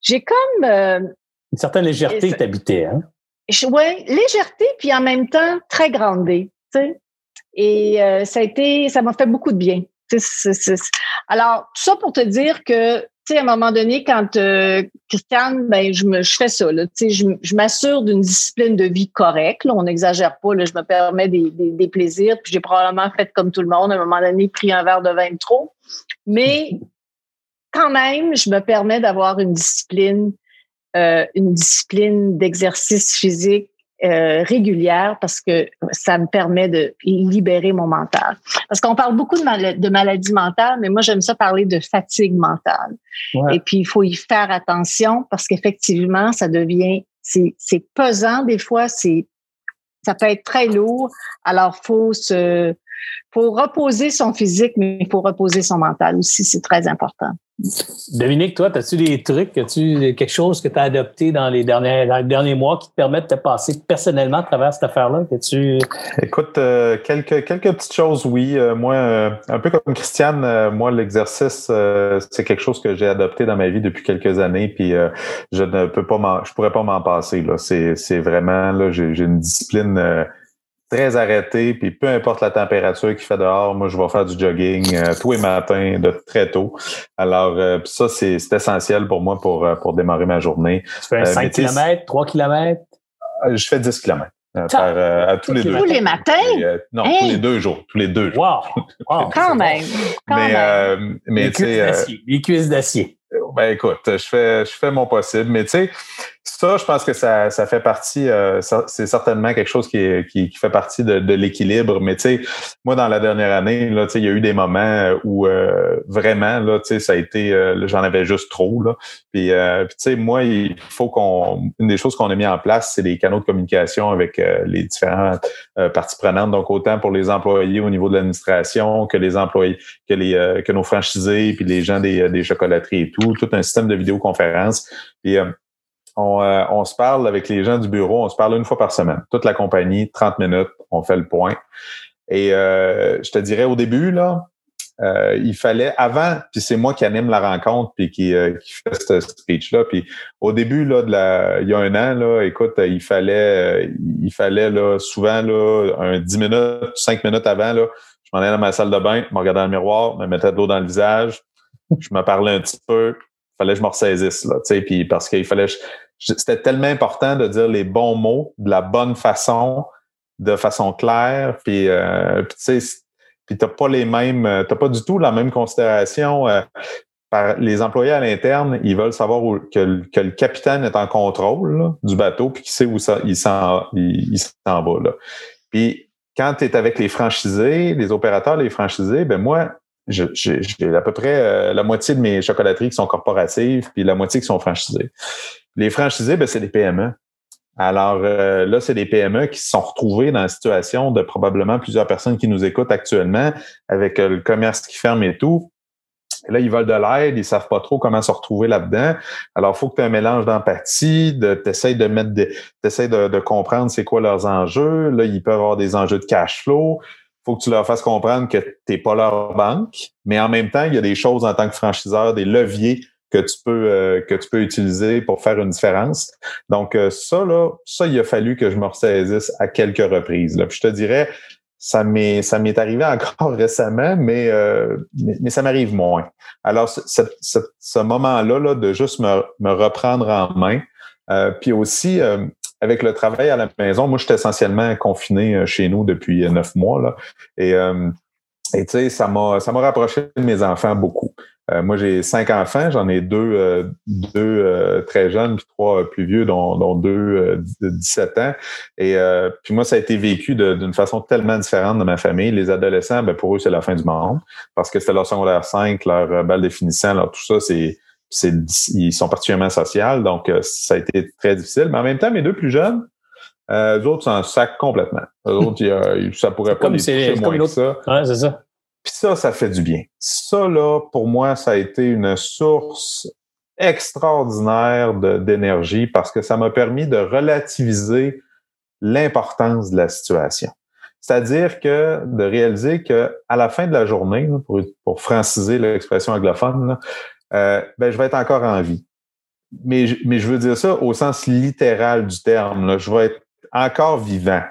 j'ai comme... Euh, Une certaine légèreté t'habitait, hein? Oui, légèreté, puis en même temps, très grandée. Tu sais? Et euh, ça a été, ça m'a fait beaucoup de bien. Alors, tout ça pour te dire que sais, à un moment donné, quand euh, Christiane, ben, je me, je fais ça, là, tu sais, je, je m'assure d'une discipline de vie correcte. Là, on n'exagère pas. Là, je me permets des, des, des plaisirs. Puis j'ai probablement fait comme tout le monde, à un moment donné, pris un verre de vin de trop. Mais quand même, je me permets d'avoir une discipline, euh, une discipline d'exercice physique euh, régulière parce que ça me permet de libérer mon mental. Parce qu'on parle beaucoup de, mal de maladie mentale, mais moi j'aime ça parler de fatigue mentale. Et puis il faut y faire attention parce qu'effectivement ça devient c'est pesant des fois, c'est ça peut être très lourd. Alors, faut se, faut reposer son physique, mais il faut reposer son mental aussi. C'est très important. Dominique, toi, as-tu des trucs, as-tu quelque chose que tu as adopté dans les, derniers, derniers mois qui te permettent de passer personnellement à travers cette affaire-là? tu Écoute, euh, quelques, quelques petites choses, oui. Euh, moi, euh, un peu comme Christiane, moi, l'exercice, c'est quelque chose que j'ai adopté dans ma vie depuis quelques années, puis je ne peux pas je pourrais pas m'en passer. Là. C'est, c'est vraiment, là, j'ai, une discipline très arrêté, puis peu importe la température qu'il fait dehors, moi, je vais faire du jogging euh, tous les matins, de très tôt. Alors, euh, ça, c'est essentiel pour moi pour, euh, pour démarrer ma journée. Tu fais 5 km, 3 km? Je fais 10 km. à tous les deux. Tous les matins? non, tous les deux jours. Tous les deux jours. Wow! Quand même. Quand mais, même. mais, les cuisses d'acier. Ben écoute, je fais, je fais mon possible, mais tu sais, ça, je pense que ça, ça fait partie, euh, c'est certainement quelque chose qui, qui, fait partie de, de l'équilibre. Mais tu sais, moi, dans la dernière année, là, tu sais, il y a eu des moments où euh, vraiment, là, tu sais, ça a été, euh, j'en avais juste trop, là. Puis, tu sais, moi, il faut qu'on, une des choses qu'on a mis en place, c'est des canaux de communication avec les différentes parties prenantes. Donc, autant pour les employés au niveau de l'administration que les employés, que les, que nos franchisés, puis les gens des, des chocolateries et tout un système de vidéoconférence. Puis, euh, on, se parle avec les gens du bureau, on se parle une fois par semaine. Toute la compagnie, 30 minutes, on fait le point. Et euh, je te dirais au début, là, euh, il fallait avant, puis c'est moi qui anime la rencontre puis qui, fait ce speech-là. Puis au début, là, de la, il y a un an, là, écoute, il fallait, il fallait là, souvent là, un 10 minutes, 5 minutes avant, là, je m'en allais dans ma salle de bain, me regardais dans le miroir, me mettais de l'eau dans le visage, je me parlais un petit peu, fallait que je me ressaisisse, là, tu sais, puis parce qu'il fallait, c'était tellement important de dire les bons mots de la bonne façon, de façon claire, puis, euh, tu sais, puis t'as pas les mêmes, euh, t'as pas du tout la même considération. Euh, par les employés à l'interne, ils veulent savoir que, le capitaine est en contrôle du bateau, puis qu'il sait où ça, il s'en il, s'en va. Là. Puis quand tu es avec les franchisés, les opérateurs, les franchisés, ben moi, j'ai à peu près la moitié de mes chocolateries qui sont corporatives, puis la moitié qui sont franchisées. Les franchisés, ben, c'est des PME. Alors euh, là, c'est des PME qui se sont retrouvés dans la situation de probablement plusieurs personnes qui nous écoutent actuellement avec euh, le commerce qui ferme et tout. Là, ils veulent de l'aide, ils savent pas trop comment se retrouver là-dedans. Alors, il faut que tu aies un mélange d'empathie, de t'essayes de mettre des, de, de comprendre c'est quoi leurs enjeux. Là, ils peuvent avoir des enjeux de cash flow. Faut que tu leur fasses comprendre que tu n'es pas leur banque, mais en même temps, il y a des choses en tant que franchiseur, des leviers que tu peux euh, que tu peux utiliser pour faire une différence. Donc euh, ça là, ça il a fallu que je me ressaisisse à quelques reprises. Là. Puis je te dirais, ça m'est ça m'est arrivé encore récemment, mais euh, mais, ça m'arrive moins. Alors ce, ce, moment-là là, de juste me, me reprendre en main, puis aussi avec le travail à la maison, moi je suis essentiellement confiné chez nous depuis neuf mois là, et et tu sais ça m'a rapproché de mes enfants beaucoup. Euh, moi, j'ai cinq enfants, j'en ai deux, euh, deux euh, très jeunes, puis trois plus vieux, dont, deux de 17 ans. Et puis moi, ça a été vécu d'une façon tellement différente de ma famille. Les adolescents, ben, pour eux, c'est la fin du monde, parce que c'était leur secondaire 5, leur balle définissant, alors tout ça, c'est ils sont particulièrement sociaux, donc ça a été très difficile. Mais en même temps, mes deux plus jeunes, euh, eux autres s'en sac complètement. Eux autres, ça pourrait pas les toucher moins que ça. Ouais, c'est ça. Puis ça, ça fait du bien. Ça, là, pour moi, ça a été une source extraordinaire d'énergie parce que ça m'a permis de relativiser l'importance de la situation. C'est-à-dire que de réaliser que à la fin de la journée, pour, pour franciser l'expression anglophone, euh, ben, je vais être encore en vie. Mais, mais je veux dire ça au sens littéral du terme. Je vais être encore vivant?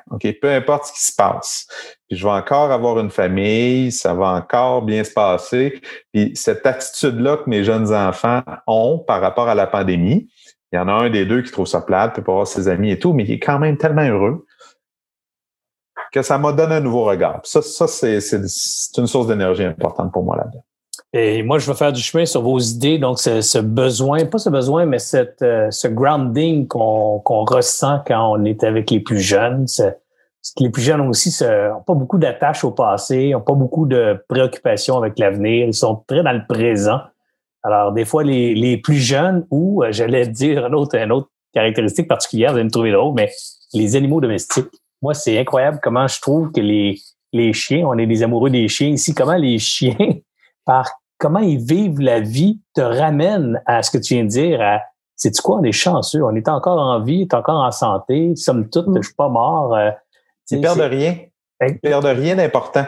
Peu importe ce qui se passe. Je vais encore avoir une famille, ça va encore bien se passer. Puis cette attitude-là que mes jeunes enfants ont par rapport à la pandémie, il y en a un des deux qui trouve ça plate, peut pas voir ses amis et tout, mais il est quand même tellement heureux que ça m'a donné un nouveau regard. Ça, ça c'est une source d'énergie importante pour moi là-dedans. Et moi, je veux faire du chemin sur vos idées. Donc, ce, besoin, pas ce besoin, mais cette, euh, ce grounding qu'on ressent quand on est avec les plus jeunes. les plus jeunes aussi n'ont pas beaucoup d'attaches au passé, n'ont pas beaucoup de préoccupations avec l'avenir. Ils sont très dans le présent. Alors, des fois, les, les plus jeunes, ou euh, j'allais dire un autre, un autre caractéristique particulière, vous allez me trouver drôle, mais les animaux domestiques. Moi, c'est incroyable comment je trouve que les, les chiens, on est des amoureux des chiens ici, comment les chiens, par comment ils vivent la vie, te ramènent à ce que tu viens de dire, à c'est quoi, on est chanceux, on est encore en vie, on est encore en santé, somme toute, mm. je suis pas mort. Euh, ils perdent rien. Ils perdent rien d'important.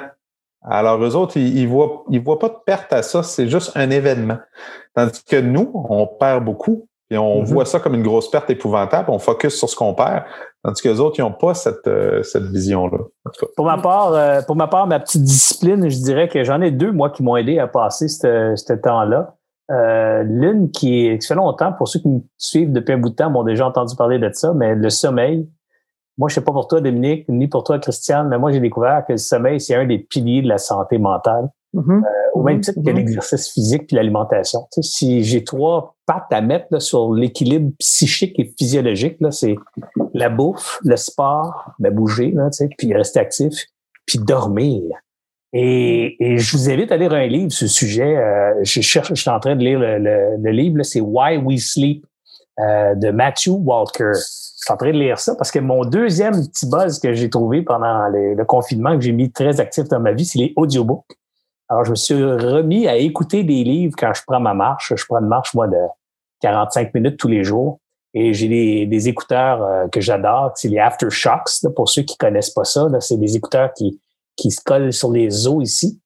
Alors, eux autres, ils, ils voient, ils voient pas de perte à ça, c'est juste un événement. Tandis que nous, on perd beaucoup, et on mm-hmm. voit ça comme une grosse perte épouvantable, on focus sur ce qu'on perd, tandis que les autres, ils n'ont pas cette, euh, cette vision-là. Pour ma part, euh, pour ma part, ma petite discipline, je dirais que j'en ai deux, moi, qui m'ont aidé à passer ce temps-là. Euh, L'une qui, est, qui fait longtemps, pour ceux qui me suivent depuis un bout de temps, m'ont déjà entendu parler de ça, mais le sommeil. Moi, je sais pas pour toi, Dominique, ni pour toi, Christiane, mais moi, j'ai découvert que le sommeil, c'est un des piliers de la santé mentale. Mm-hmm. Euh, au même mm-hmm. titre que l'exercice physique puis l'alimentation. Tu sais, si j'ai trois pattes à mettre là, sur l'équilibre psychique et physiologique, c'est la bouffe, le sport, ben, bouger, là, puis rester actif, puis dormir. Et, et, je vous invite à lire un livre sur ce sujet. Euh, je cherche, je suis en train de lire le, le, livre, c'est Why We Sleep euh, de Matthew Walker. Je suis en train de lire ça parce que mon deuxième petit buzz que j'ai trouvé pendant le confinement que j'ai mis très actif dans ma vie, c'est les audiobooks. Alors, je me suis remis à écouter des livres quand je prends ma marche. Je prends une marche, moi, de 45 minutes tous les jours. Et j'ai des, des écouteurs euh, que j'adore. C'est les Aftershocks, pour ceux qui connaissent pas ça. C'est des écouteurs qui, qui se collent sur les os ici.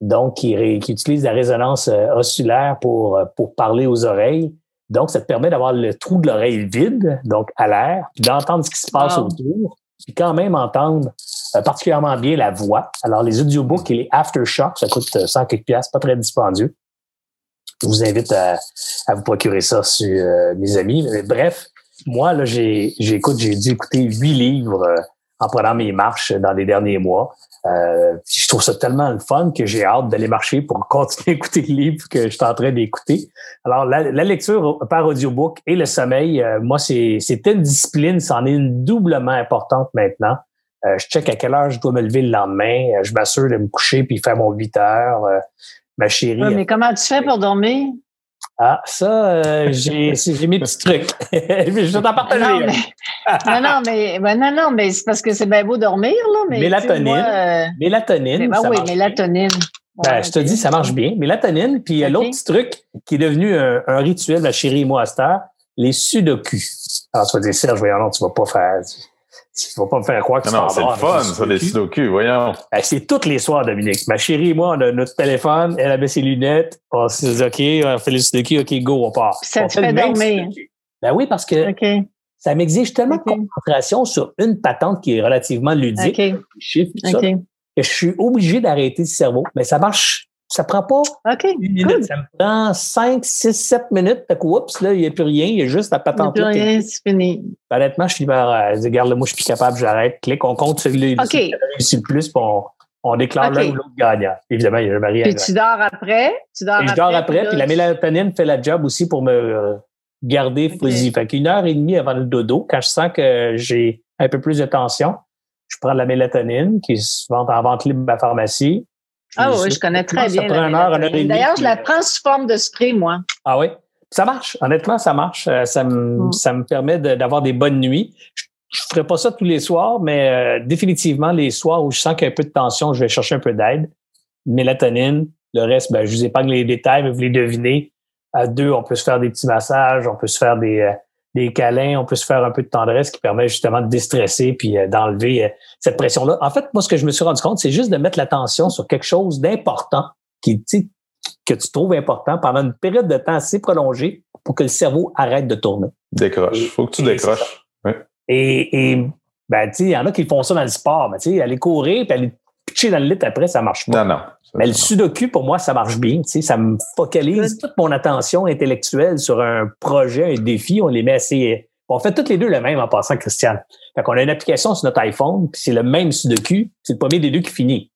Donc, qui, qui utilisent la résonance euh, osculaire pour, euh, pour parler aux oreilles. Donc, ça te permet d'avoir le trou de l'oreille vide, donc à l'air, puis d'entendre ce qui se passe autour, puis quand même entendre euh, particulièrement bien la voix. Alors, les audiobooks et les aftershocks, ça coûte 100 euh, quelques piastres, pas très dispendieux. Je vous invite à, vous procurer ça sur euh, mes amis. bref, moi, là, j'écoute, j'ai dû écouter huit livres en prenant mes marches dans les derniers mois. je trouve ça tellement le fun que j'ai hâte d'aller marcher pour continuer à écouter les livres que je suis en train d'écouter. Alors, la, lecture par audiobook et le sommeil, moi, c'est, c'est une discipline, c'en est une doublement importante maintenant. Euh, je check à quelle heure je dois me lever le lendemain. Euh, je m'assure de me coucher puis faire mon 8 heures. Euh, ma chérie. mais comment tu fais pour dormir? Ah, ça, j'ai, mes petits trucs. je t'en partager. Non, mais, non, non, mais, ben, non, non, mais c'est parce que c'est bien beau dormir, là. Mais, mélatonine. mélatonine. Ben, oui, mélatonine. Ben, je te dis, ça marche bien. Mélatonine. Puis okay. l'autre petit truc qui est devenu un, rituel, ma chérie et moi, à cette heure, les sudoku. Alors, tu vas dire, Serge, voyons, tu vas pas faire. Tu vas pas me faire croire que non, c'est le fun, ça, les sudoku, voyons. Ben, c'est tous les soirs, Dominique. Ma chérie et moi, on a notre téléphone, elle avait ses lunettes, on s'est dit, OK, on fait les sudoku, OK, go, on part. Ça on te fait dormir. Ben oui, parce que ça m'exige tellement de concentration sur une patente qui est relativement ludique, chiffre, ça, que je suis obligé d'arrêter le cerveau. Mais ça marche ça prend pas une minute, ça me prend 5, 6, 7 minutes. Fait oups, là, il n'y a plus rien, il y a juste la patente. Il n'y a plus rien, c'est fini. Honnêtement, je suis. Je dis, regarde, moi, je suis plus capable, j'arrête. Clique, on compte sur le, okay. le plus, puis on, on déclare l'un ou l'autre gagnant. Évidemment, il y a jamais rien. Puis tu dors après. Tu dors et je dors après, puis, la mélatonine fait la job aussi pour me euh, garder okay. Fait qu'une heure et demie avant le dodo, quand je sens que j'ai un peu plus de tension, je prends de la mélatonine qui se vend en vente libre à la pharmacie. Ah oui, je connais très bien. D'ailleurs, je la prends sous forme de spray, moi. Ah oui? Ça marche. Honnêtement, ça marche. Euh, ça me, mm. ça me permet d'avoir des bonnes nuits. Je ne ferai pas ça tous les soirs, mais euh, définitivement, les soirs où je sens qu'il y a un peu de tension, je vais chercher un peu d'aide. Mélatonine. Le reste, ben, je vous épargne les détails, mais vous les devinez. À deux, on peut se faire des petits massages, on peut se faire des, euh, des câlins, on peut se faire un peu de tendresse qui permet justement de déstresser puis euh, d'enlever euh, cette pression-là. En fait, moi, ce que je me suis rendu compte, c'est juste de mettre l'attention sur quelque chose d'important qui, que tu trouves important pendant une période de temps assez prolongée pour que le cerveau arrête de tourner. Décroche. Il faut que tu décroches. Et, et ben, il y en a qui font ça dans le sport, mais tu sais, aller courir puis aller pitcher dans le lit après, ça marche pas. Non, non. Mais le sudoku, pour moi, ça marche bien. Tu sais, ça me focalise toute mon attention intellectuelle sur un projet, un défi. On les met assez... On fait toutes les deux le même en passant, Christiane. Fait qu'on a une application sur notre iPhone, puis c'est le même sudoku. C'est le premier des deux qui finit.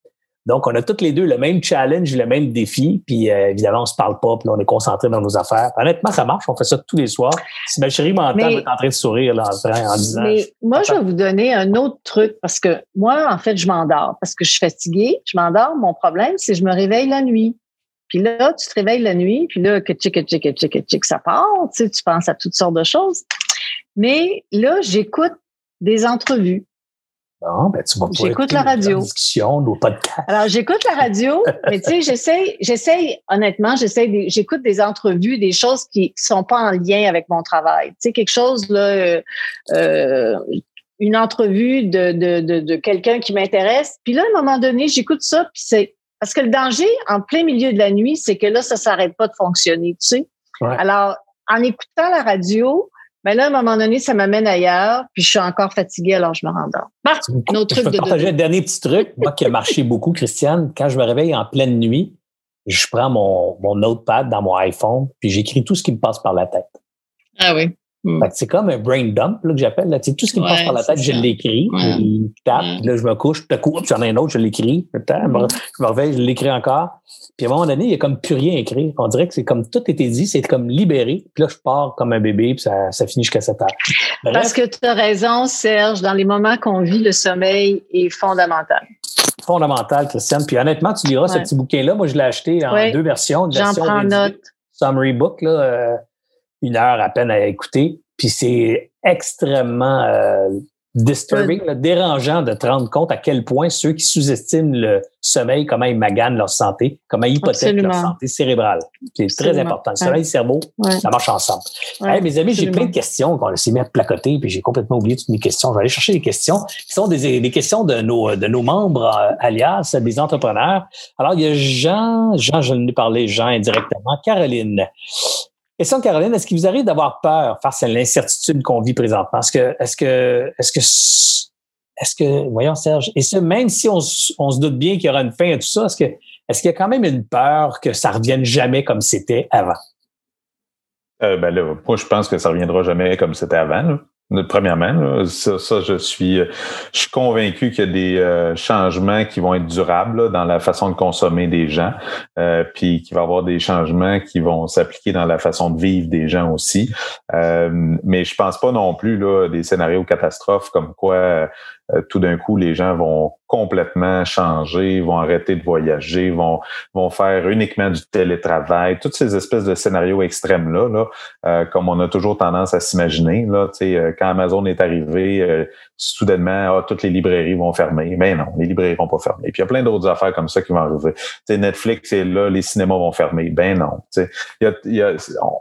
Donc, on a toutes les deux le même challenge, le même défi, puis euh, évidemment, on se parle pas, puis on est concentré dans nos affaires. honnêtement, ça marche, on fait ça tous les soirs. Si ma chérie m'entend, elle est en train de sourire là, en, disant... Mais moi, je vais vous donner un autre truc, parce que moi, en fait, je m'endors, parce que je suis fatiguée, je m'endors. Mon problème, c'est que je me réveille la nuit. Puis là, tu te réveilles la nuit, puis là, que tchic, que tchic, que tchic, que tchic, ça part, tu sais, tu penses à toutes sortes de choses. Mais là, j'écoute des entrevues. Bon, ben, tu vas J'écoute la radio. Discussion, nos podcasts. Alors, j'écoute la radio, mais tu sais, j'essaie, j'essaie, honnêtement, j'essaie, j'écoute des entrevues, des choses qui sont pas en lien avec mon travail. Tu sais, quelque chose, là, euh, euh une entrevue de, de, de, de quelqu'un qui m'intéresse. Puis là, à un moment donné, j'écoute ça, puis c'est, parce que le danger, en plein milieu de la nuit, c'est que là, ça s'arrête pas de fonctionner, tu sais. Alors, en écoutant la radio, ben là, à un moment donné, ça m'amène ailleurs, puis je suis encore fatiguée, alors je me rendors. Bah, un truc je peux de partager un dernier petit truc, moi qui a marché beaucoup, Christiane. Quand je me réveille en pleine nuit, je prends mon, mon notepad dans mon iPhone, puis j'écris tout ce qui me passe par la tête. Ah oui. Hmm. C'est comme un brain dump là, que j'appelle. Tout ce qui me passe par la tête, je l'écris. Je tape, là, je me couche, tout à coup, j'en ai un autre, je l'écris. Je me réveille, je l'écris encore. Puis à un moment donné, il n'y a comme plus rien écrit. On dirait que c'est comme tout était dit, c'est comme libéré. Puis là, je pars comme un bébé, puis ça, ça finit jusqu'à 7 heures. Parce que tu as raison, Serge, dans les moments qu'on vit, le sommeil est fondamental. Fondamental, Christiane. Puis honnêtement, tu liras ce petit bouquin-là. Moi, je l'ai acheté en deux versions. J'en prends note. Summary book, là. Euh, une heure à peine à écouter. Puis c'est extrêmement euh, disturbing, dérangeant de te rendre compte à quel point ceux qui sous-estiment le sommeil, comment ils maganent leur santé, comment ils hypothèquent leur santé cérébrale. C'est très important. Le sommeil et le cerveau, ça marche ensemble. mes amis, j'ai plein de questions qu'on s'est mis à placoter, puis j'ai complètement oublié toutes mes questions. Je vais aller chercher des questions qui sont des, des questions de nos, de nos membres, euh, alias des entrepreneurs. Alors, il y a Jean, Jean, je ai parlé, Jean indirectement, Caroline. Question de Caroline, est-ce qu'il vous arrive d'avoir peur face à l'incertitude qu'on vit présentement? Est-ce que, est-ce que, est-ce que, voyons Serge, et ce, même si on, se doute bien qu'il y aura une fin à tout ça, est-ce qu'il y a quand même une peur que ça revienne jamais comme c'était avant? Euh, ben là, moi, je pense que ça reviendra jamais comme c'était avant. Là. Premièrement, ça, ça, je suis, je suis convaincu qu'il y a des euh, changements qui vont être durables dans la façon de consommer des gens, euh, puis qu'il va y avoir des changements qui vont s'appliquer dans la façon de vivre des gens aussi. Euh, mais je pense pas non plus là des scénarios catastrophes comme quoi euh, tout d'un coup, les gens vont complètement changer, vont arrêter de voyager, vont, vont faire uniquement du télétravail, toutes ces espèces de scénarios extrêmes-là, là, euh, comme on a toujours tendance à s'imaginer. Là, euh, quand Amazon est arrivé, soudainement, ah, toutes les librairies vont fermer. Mais non, les librairies vont pas fermer. Puis il y a plein d'autres affaires comme ça qui vont arriver. sais, Netflix est là, les cinémas vont fermer. Ben non. Y a, y a,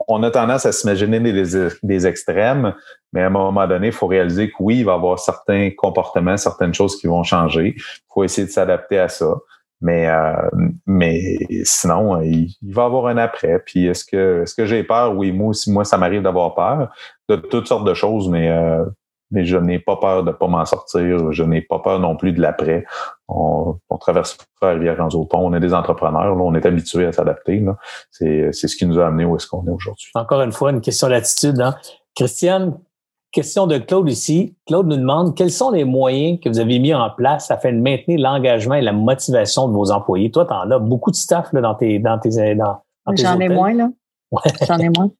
on a tendance à s'imaginer des, des extrêmes, mais à un moment donné, il faut réaliser que oui, il va y avoir certains comportements, certaines choses qui vont changer. Il faut essayer de s'adapter à ça. Mais, euh, mais sinon, il, va y avoir un après. Puis est-ce que est-ce que j'ai peur? Oui, moi aussi, moi, ça m'arrive d'avoir peur de toutes sortes de choses, mais, euh, mais je n'ai pas peur de pas m'en sortir. Je n'ai pas peur non plus de l'après. On, on traverse la rivière pont On est des entrepreneurs, là, on est habitués à s'adapter. C'est, c'est ce qui nous a amené où est-ce qu'on est aujourd'hui. Encore une fois, une question d'attitude. Hein? Christiane, Question de Claude ici. Claude nous demande quels sont les moyens que vous avez mis en place afin de maintenir l'engagement et la motivation de vos employés? Toi, tu en as beaucoup de staff là, dans tes dans tes dans, J'en ai moins là. J'en ai moins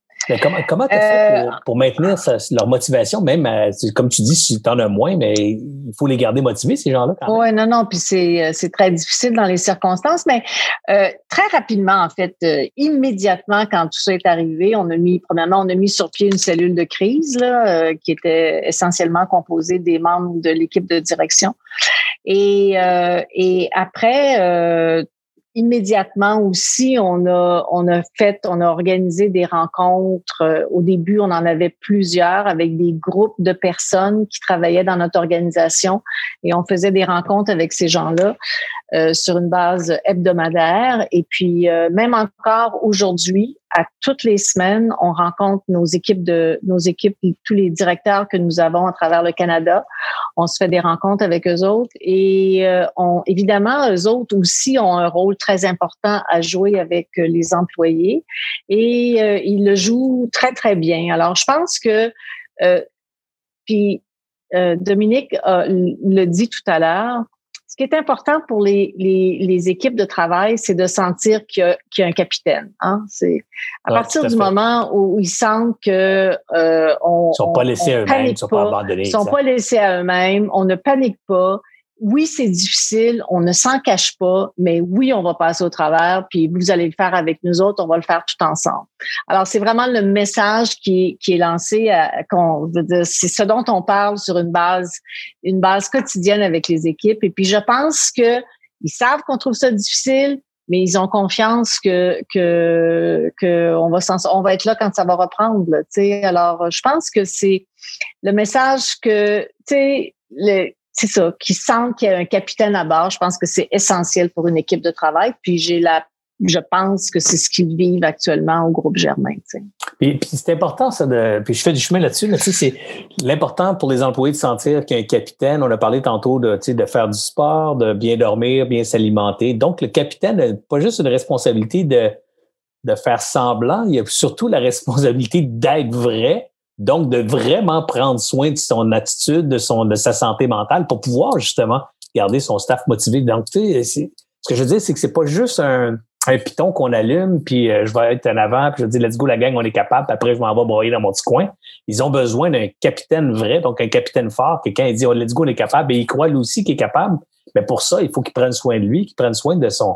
comment tu as fait euh, pour, maintenir leur motivation, même, comme tu dis, si tu en as moins, mais il faut les garder motivés, ces gens-là. Oui, non, non, puis c'est, c'est très difficile dans les circonstances, mais euh, très rapidement, en fait, euh, immédiatement, quand tout ça est arrivé, on a mis, premièrement, on a mis sur pied une cellule de crise là, qui était essentiellement composée des membres de l'équipe de direction. Et, et après, immédiatement aussi, on a, on a fait, on a organisé des rencontres. Euh, au début, on en avait plusieurs avec des groupes de personnes qui travaillaient dans notre organisation et on faisait des rencontres avec ces gens-là euh, sur une base hebdomadaire. Et puis, euh, même encore aujourd'hui, à toutes les semaines, on rencontre nos équipes de nos équipes, tous les directeurs que nous avons à travers le Canada. On se fait des rencontres avec eux autres et euh, on, évidemment, eux autres aussi ont un rôle très important à jouer avec euh, les employés et euh, ils le jouent très très bien. Alors, je pense que puis Dominique le dit tout à l'heure, qui est important pour les, les, les équipes de travail, c'est de sentir qu'il y, y, a un capitaine. Hein? C'est à partir du moment où ils sentent que euh, on, ils sont pas laissés à eux-mêmes, ils sont pas abandonnés. Ils sont pas laissés à eux-mêmes, on ne panique pas. Oui, c'est difficile, on ne s'en cache pas, mais oui, on va passer au travers, puis vous allez le faire avec nous autres, on va le faire tout ensemble. Alors, c'est vraiment le message qui, qui est lancé, c'est ce dont on parle sur une base, une base quotidienne avec les équipes. Et puis, je pense que ils savent qu'on trouve ça difficile, mais ils ont confiance que que que on va on va être là quand ça va reprendre. Là, alors, je pense que c'est le message que tu sais c'est ça, qui sentent qu'il y a un capitaine à bord. Je pense que c'est essentiel pour une équipe de travail. Puis j'ai la je pense que c'est ce qu'ils vivent actuellement au groupe Germain. Puis c'est important, ça, de. Puis je fais du chemin là-dessus. Là, c'est l'important pour les employés de sentir qu'il y a un capitaine. On a parlé tantôt de, de faire du sport, de bien dormir, bien s'alimenter. Donc, le capitaine n'a pas juste une responsabilité de, de faire semblant, il a surtout la responsabilité d'être vrai. Donc, de vraiment prendre soin de son attitude, de, son, de sa santé mentale pour pouvoir justement garder son staff motivé. Donc, tu sais, ce que je veux dire, c'est que c'est pas juste un, un piton qu'on allume, puis euh, je vais être en avant, puis je dis let's go la gang, on est capable, puis après je m'en vais broyer dans mon petit coin. Ils ont besoin d'un capitaine vrai, donc un capitaine fort, que quand il dit oh, let's go, on est capable, et il croit lui aussi qu'il est capable. Mais pour ça, il faut qu'il prenne soin de lui, qu'il prenne soin de son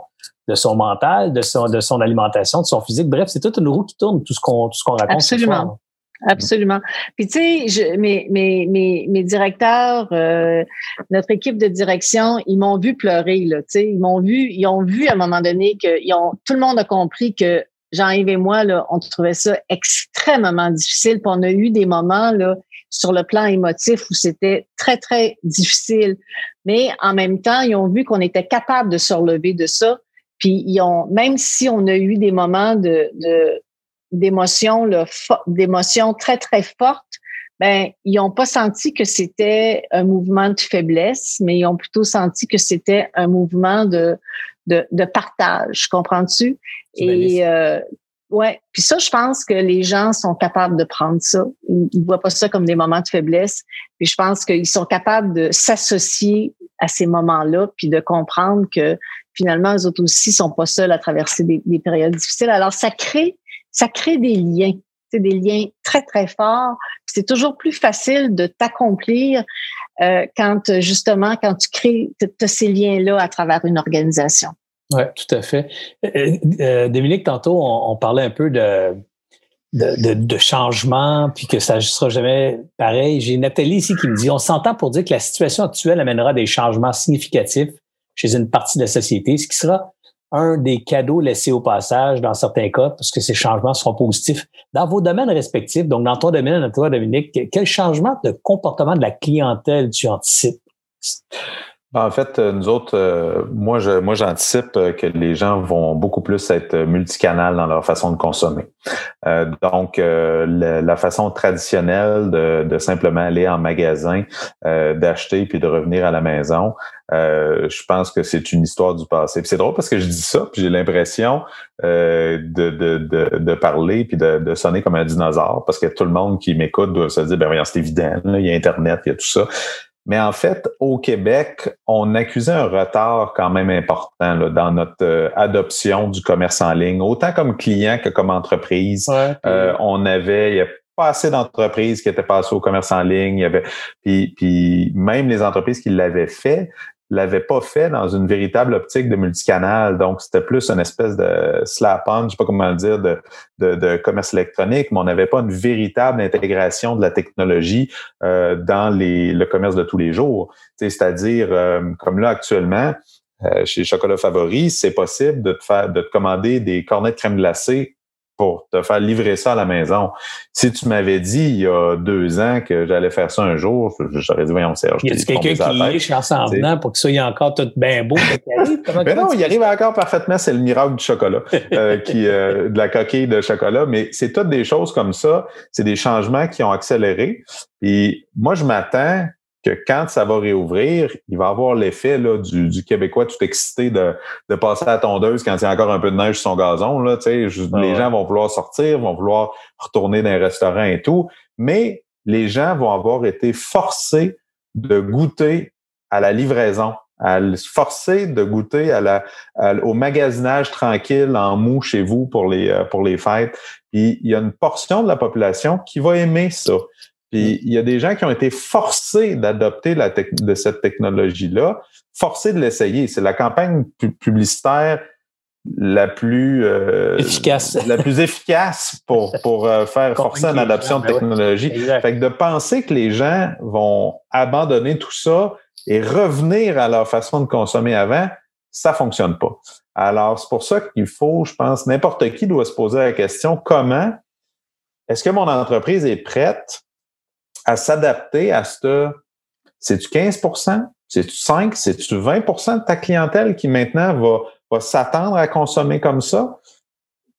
de son mental, de son de son alimentation, de son physique. Bref, c'est toute une roue qui tourne, tout ce qu'on tout ce qu'on raconte. Absolument. Absolument. Puis tu sais, mes, mes, mes, mes directeurs, euh, notre équipe de direction, ils m'ont vu pleurer là. Tu sais, ils m'ont vu, ils ont vu à un moment donné que ils ont, tout le monde a compris que Jean-Yves et moi là, on trouvait ça extrêmement difficile. Puis on a eu des moments là sur le plan émotif où c'était très très difficile. Mais en même temps, ils ont vu qu'on était capable de se relever de ça. Puis ils ont, même si on a eu des moments de, de d'émotions d'émotions très très fortes, ben ils n'ont pas senti que c'était un mouvement de faiblesse, mais ils ont plutôt senti que c'était un mouvement de de, de partage, comprends-tu? Et euh, ouais, puis ça, je pense que les gens sont capables de prendre ça. Ils, ne voient pas ça comme des moments de faiblesse. Puis je pense qu'ils sont capables de s'associer à ces moments-là, puis de comprendre que finalement, eux autres aussi sont pas seuls à traverser des, des périodes difficiles. Alors, ça crée ça crée des liens. C'est des liens très, très forts. C'est toujours plus facile de t'accomplir euh, quand, justement, quand tu crées ces liens-là à travers une organisation. Oui, tout à fait. Euh, euh, Dominique, tantôt, on, parlait un peu de, de, de, changement, puis que ça ne sera jamais pareil. J'ai Nathalie ici qui me dit, on s'entend pour dire que la situation actuelle amènera des changements significatifs chez une partie de la société, ce qui sera un des cadeaux laissés au passage dans certains cas, parce que ces changements seront positifs. Dans vos domaines respectifs, donc dans ton domaine, toi, Dominique, quel changement de comportement de la clientèle tu anticipes? Ben, en fait, euh, nous autres, euh, moi, je, moi, j'anticipe euh, que les gens vont beaucoup plus être multicanal dans leur façon de consommer. donc, la, façon traditionnelle de, de, simplement aller en magasin, d'acheter puis de revenir à la maison, je pense que c'est une histoire du passé. c'est drôle parce que je dis ça, puis j'ai l'impression de, de, de, de, parler puis de, de sonner comme un dinosaure, parce que tout le monde qui m'écoute doit se dire, ben voyons, c'est évident, il y a Internet, il y a tout ça. Mais en fait, au Québec, on accusait un retard quand même important là, dans notre euh, adoption du commerce en ligne, autant comme client que comme entreprise. Euh, on avait, il y a pas assez d'entreprises qui étaient passées au commerce en ligne. Il y avait, puis, puis même les entreprises qui l'avaient fait, l'avait pas fait dans une véritable optique de multicanal. Donc, c'était plus une espèce de slap-on, je sais pas comment le dire, de, de, commerce électronique, mais on n'avait pas une véritable intégration de la technologie euh, dans les, le commerce de tous les jours. C'est-à-dire, euh, comme là actuellement, euh, chez Chocolat Favori, c'est possible de te faire de te commander des cornets de crème glacée pour te faire livrer ça à la maison. Si tu m'avais dit il y a deux ans que j'allais faire ça un jour, j'aurais dit, voyons, Serge. Y a quelqu'un qui liche en s'en venant pour que ça y encore tout bien beau? mais non, il arrive encore parfaitement, c'est le miracle du chocolat, euh, qui, euh, de la coquille de chocolat. Mais c'est toutes des choses comme ça. C'est des changements qui ont accéléré. Et moi, je m'attends que quand ça va réouvrir, il va avoir l'effet là, du, du, Québécois tout excité de, de passer à la tondeuse quand il y a encore un peu de neige sur son gazon. Là, les gens vont vouloir sortir, vont vouloir retourner dans les restaurants et tout, mais les gens vont avoir été forcés de goûter à la livraison, à forcer de goûter à la, au magasinage tranquille en mou chez vous pour les, euh, pour les fêtes. Puis il y a une portion de la population qui va aimer ça. Puis il y a des gens qui ont été forcés d'adopter la de cette technologie-là, forcés de l'essayer. C'est la campagne publicitaire la plus euh, efficace, la plus efficace pour pour euh, faire forcer une adoption de ben technologie. Fait que de penser que les gens vont abandonner tout ça et revenir à leur façon de consommer avant, ça fonctionne pas. Alors c'est pour ça qu'il faut, je pense, n'importe qui doit se poser la question comment est-ce que mon entreprise est prête à s'adapter à ce c'est-tu 15% c'est-tu 5 c'est-tu 20% de ta clientèle qui maintenant va va s'attendre à consommer comme ça?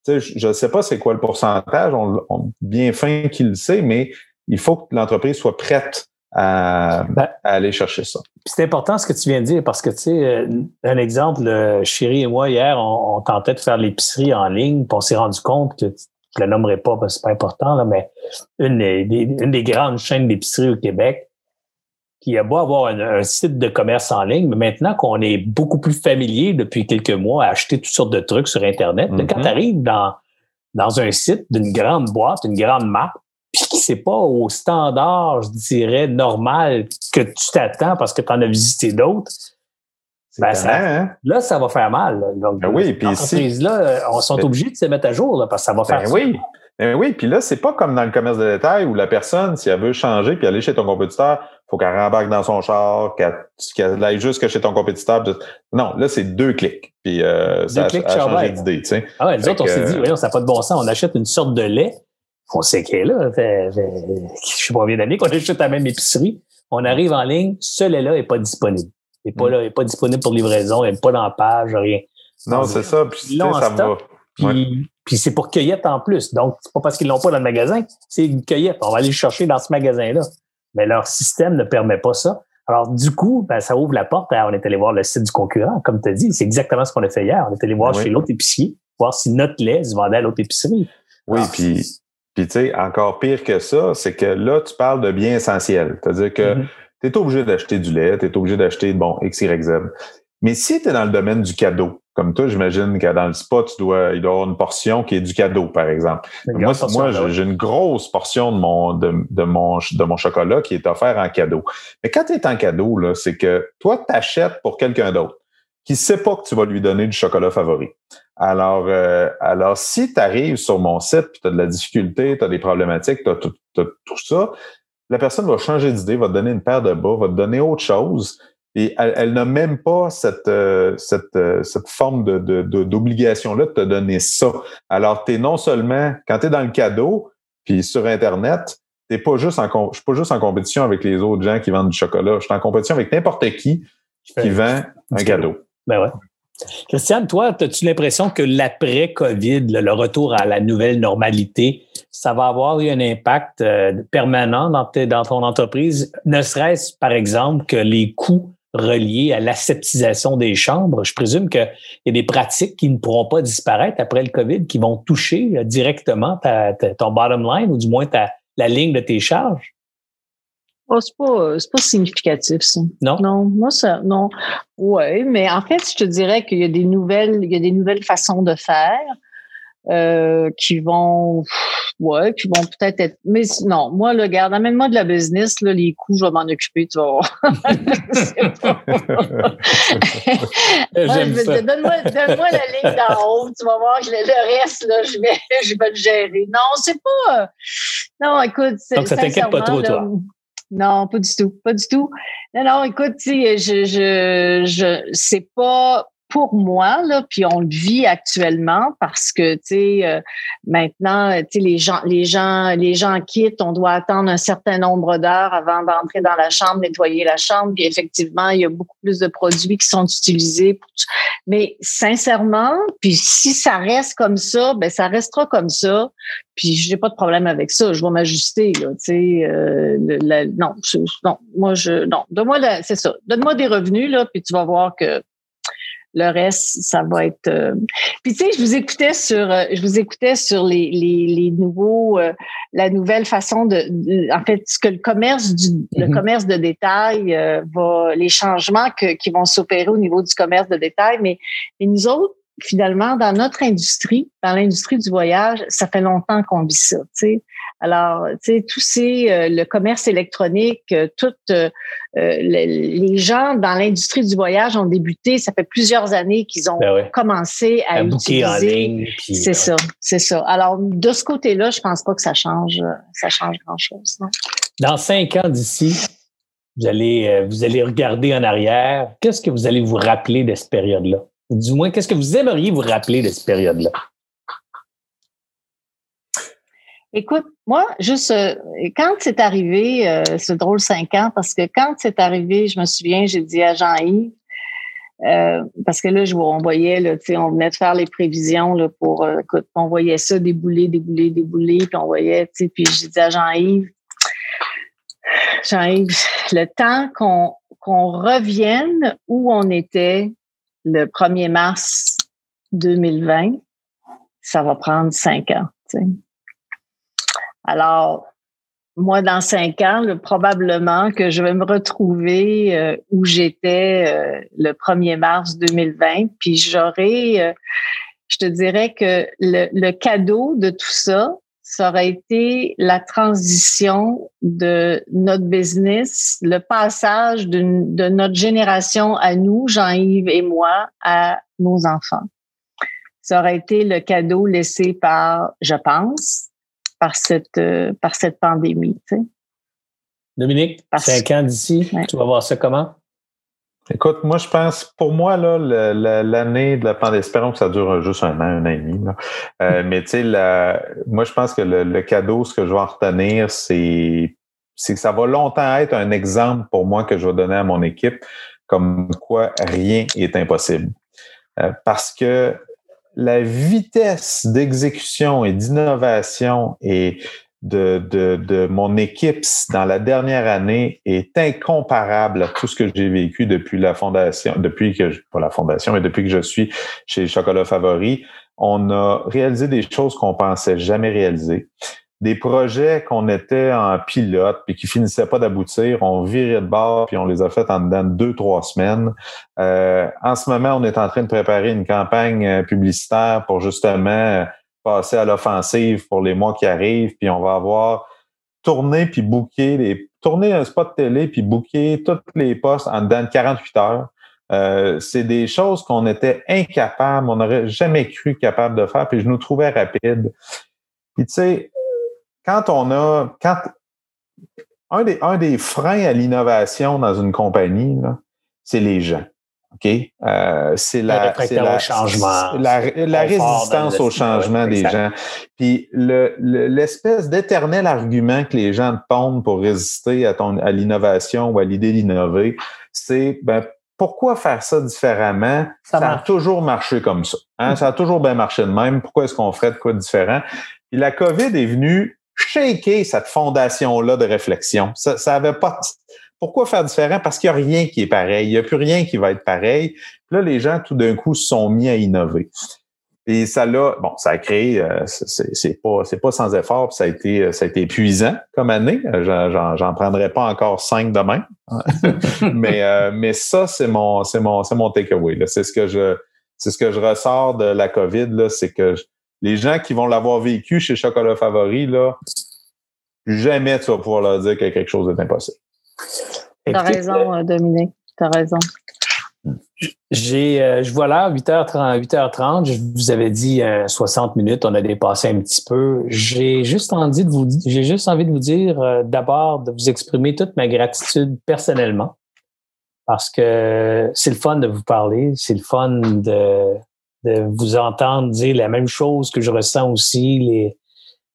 je ne sais pas c'est quoi le pourcentage, on, bien fin qu'il le sait, mais il faut que l'entreprise soit prête à, ben, aller chercher ça. C'est important ce que tu viens de dire parce que, tu sais, euh, un exemple, Chéri et moi, hier, on, tentait de faire l'épicerie en ligne, puis on s'est rendu compte que je ne la nommerai pas parce que c'est pas important, là, mais une une des grandes chaînes d'épicerie au Québec qui a beau avoir un, site de commerce en ligne, mais maintenant qu'on est beaucoup plus familier depuis quelques mois à acheter toutes sortes de trucs sur Internet, quand mm-hmm. tu arrives dans, dans un site d'une grande boîte, une grande marque, puis qui c'est pas au standard, je dirais, normal que tu t'attends parce que tu en as visité d'autres, ben hein? là, ça va faire mal. Donc, ben oui, puis là, on sont obligés de se mettre à jour parce que ça va faire ben oui. Ben oui, puis là, c'est pas comme dans le commerce de détail où la personne, si elle veut changer puis aller chez ton compétiteur, faut qu'elle rembarque dans son char, qu'elle aille jusque chez ton compétiteur. Non, là, c'est deux clics. Puis euh, ça a, changé d'idée. Tu sais. Ah ouais, les autres, on s'est dit, voyons, ça n'a pas de bon sens. On achète une sorte de lait. On sait qu'elle est là. Fait, fait, je sais pas combien d'années qu'on achète à la même épicerie. On arrive en ligne, ce lait-là n'est pas disponible. Il n'est pas, là, il est pas disponible pour livraison, il n'est pas dans la page, rien. Non, c'est ça. Puis, là, ça va. Puis, puis c'est pour cueillette en plus. Donc, c'est pas parce qu'ils l'ont pas dans le magasin, c'est une cueillette. On va aller le chercher dans ce magasin-là. Mais leur système ne permet pas ça. Alors, du coup, ben, ça ouvre la porte à, on est allé voir le site du concurrent. Comme tu as dit, c'est exactement ce qu'on a fait hier. On est allé voir chez l'autre épicier, voir si notre lait se vendait à l'autre épicerie. Oui, puis, puis tu sais, encore pire que ça, c'est que là, tu parles de biens essentiels. C'est-à-dire que mm-hmm. Tu es obligé d'acheter du lait, tu es obligé d'acheter, bon, X, Y, Z. Mais si tu es dans le domaine du cadeau, comme toi, j'imagine que dans le spot, tu dois, il doit y avoir une portion qui est du cadeau, par exemple. Moi, moi j'ai une grosse portion de mon, de, de, mon, de mon chocolat qui est offert en cadeau. Mais quand tu es en cadeau, là, c'est que toi, tu achètes pour quelqu'un d'autre qui sait pas que tu vas lui donner du chocolat favori. Alors, euh, alors si tu arrives sur mon site, tu as de la difficulté, tu as des problématiques, tu as, tout ça, la personne va changer d'idée, va te donner une paire de bas, va te donner autre chose et elle, n'a même pas cette, euh, cette, euh, cette forme de, d'obligation-là de, te donner ça. Alors, tu es non seulement, quand tu es dans le cadeau, puis sur Internet, t'es pas juste en, je suis pas juste en compétition avec les autres gens qui vendent du chocolat. Je suis en compétition avec n'importe qui qui vend un cadeau. Ben ouais. Christiane, toi, as-tu l'impression que l'après-COVID, le retour à la nouvelle normalité, ça va avoir eu un impact euh, permanent dans, ton entreprise, ne serait-ce par exemple que les coûts relié à l'aseptisation des chambres? Je présume qu'il y a des pratiques qui ne pourront pas disparaître après le COVID, qui vont toucher euh, directement ton bottom line ou du moins la ligne de tes charges? Oh, c'est pas, pas significatif, ça. Non? Non, moi, ça, non. Oui, mais en fait, je te dirais qu'il y a des nouvelles, il y a des nouvelles façons de faire. Euh, qui vont ouais, qui vont peut-être être. Mais non, moi, le garde, amène-moi de la business, là, les coûts, je vais m'en occuper, tu vas voir. Donne-moi, donne-moi la ligne d'en haut, tu vas voir le, reste, là, je vais, je vais le gérer. Non, c'est pas. Non, écoute, c'est. Donc, ça t'inquiète pas trop, toi? Non, pas du tout, pas du tout. Non, non, écoute, je, je, je, c'est pas pour moi, là, puis on le vit actuellement parce que, tu sais, euh, maintenant, tu sais, les gens, les gens, les gens quittent, on doit attendre un certain nombre d'heures avant d'entrer dans la chambre, nettoyer la chambre, puis effectivement, il y a beaucoup plus de produits qui sont utilisés. Mais sincèrement, puis si ça reste comme ça, ben ça restera comme ça. Puis j'ai pas de problème avec ça, je vais m'ajuster, là, tu sais, euh, non, non, moi je, non, donne-moi, c'est ça, donne-moi des revenus là, puis tu vas voir que le reste, ça va être. Euh, puis tu sais, je vous écoutais sur, euh, je vous écoutais sur les, les, les nouveaux, euh, la nouvelle façon de, en fait, ce que le commerce du, le mm-hmm. commerce de détail va, les changements que, qui vont s'opérer au niveau du commerce de détail. Mais, mais nous autres, finalement, dans notre industrie, dans l'industrie du voyage, ça fait longtemps qu'on vit ça. Alors, tu sais, tous ces, euh, le commerce électronique, euh, toutes euh, les, gens dans l'industrie du voyage ont débuté. Ça fait plusieurs années qu'ils ont ben commencé à, utiliser. En ligne. C'est ça, c'est ça. Alors, de ce côté-là, je pense pas que ça change, ça change grand-chose. Dans cinq ans d'ici, vous allez, vous allez regarder en arrière. Qu'est-ce que vous allez vous rappeler de cette période-là? Du moins, qu'est-ce que vous aimeriez vous rappeler de cette période-là? Écoute, moi, juste euh, quand c'est arrivé, euh, c'est drôle cinq ans, parce que quand c'est arrivé, je me souviens, j'ai dit à Jean-Yves, euh, parce que là, je, on voyait, là, on venait de faire les prévisions là, pour, écoute, on voyait ça débouler, débouler, débouler, puis on voyait, puis j'ai dit à Jean-Yves, Jean-Yves, le temps qu'on qu'on revienne où on était le 1er mars 2020, ça va prendre cinq ans. Alors, moi, dans cinq ans, probablement que je vais me retrouver euh, où j'étais euh, le 1er mars 2020, puis j'aurai, euh, je te dirais que le, cadeau de tout ça, ça aurait été la transition de notre business, le passage de, notre génération à nous, Jean-Yves et moi, à nos enfants. Ça aurait été le cadeau laissé par, je pense, par cette, euh, par cette pandémie. Tu sais. Dominique, cinq ans d'ici, tu vas voir ça comment? Écoute, moi, je pense, pour moi, là, l'année de la pandémie, espérons que ça dure juste un an, un an et demi. Euh, mais tu sais, moi, je pense que le, cadeau, ce que je vais en retenir, c'est que ça va longtemps être un exemple pour moi que je vais donner à mon équipe, comme quoi rien est impossible. Euh, parce que la vitesse d'exécution et d'innovation et de, de, de, mon équipe dans la dernière année est incomparable à tout ce que j'ai vécu depuis la fondation, depuis que, pas la fondation, mais depuis que je suis chez Chocolat Favori. On a réalisé des choses qu'on pensait jamais réaliser des projets qu'on était en pilote puis qui finissaient pas d'aboutir, on virait de bord puis on les a fait en dedans de deux, trois semaines. Euh, en ce moment, on est en train de préparer une campagne euh, publicitaire pour justement passer à l'offensive pour les mois qui arrivent, puis on va avoir tourné puis booké les tourner un spot télé puis booker tous les postes en dedans de 48 heures. Euh, c'est des choses qu'on était incapable, on n'aurait jamais cru capable de faire, puis je nous trouvais rapide. Puis tu sais, quand on a, quand un des, un des freins à l'innovation dans une compagnie, c'est les gens. OK? Euh, c'est la, la, changement, la, la résistance au changement des gens. Puis l'espèce d'éternel argument que les gens pondent pour résister à, ton, à l'innovation ou à l'idée d'innover, c'est ben, pourquoi faire ça différemment? Ça, a toujours marché comme ça. Hein? Ça a toujours bien marché de même. Pourquoi est-ce qu'on ferait de quoi de différent? Puis la COVID est venue shaker cette fondation-là de réflexion. Ça, ça avait pas. Pourquoi faire différent? Parce qu'il n'y a rien qui est pareil. Il n'y a plus rien qui va être pareil. Puis là, les gens, tout d'un coup, se sont mis à innover. Et ça l'a, bon, ça a créé, euh, c'est pas, pas sans effort, ça a été, ça a été épuisant comme année. J'en prendrai pas encore cinq demain, mais, euh, mais ça, c'est mon, c'est mon, mon takeaway. C'est ce que je, c'est ce que je ressors de la COVID c'est que les gens qui vont l'avoir vécu chez Chocolat Favori, là, jamais tu vas pouvoir leur dire que quelque chose est impossible. T'as raison, euh, Dominique. T'as raison. J'ai, euh, je vois là, 8h30, 8h30. Je vous avais dit 60 euh, minutes. On a dépassé un petit peu. J'ai juste envie de vous, j'ai juste envie de vous dire d'abord de vous exprimer toute ma gratitude personnellement parce que c'est le fun de vous parler. C'est le fun de, de vous entendre dire la même chose que je ressens aussi, les,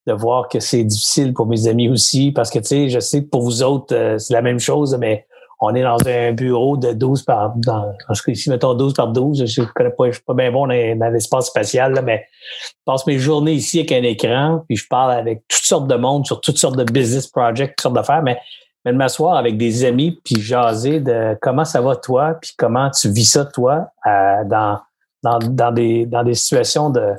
de voir que c'est difficile pour mes amis aussi, parce que, tu sais, je sais que pour vous autres, euh, c'est la même chose, mais on est dans un bureau de 12 par, dans, ici, mettons 12 par 12, je connais pas, je suis pas bien bon dans, l'espace spatial, là, mais je passe mes journées ici avec un écran, puis je parle avec toutes sortes de monde sur toutes sortes de business projects, toutes sortes d'affaires, mais, mais de m'asseoir avec des amis, puis jaser de comment ça va toi, puis comment tu vis ça toi, euh, dans, dans, dans, des, dans des situations de,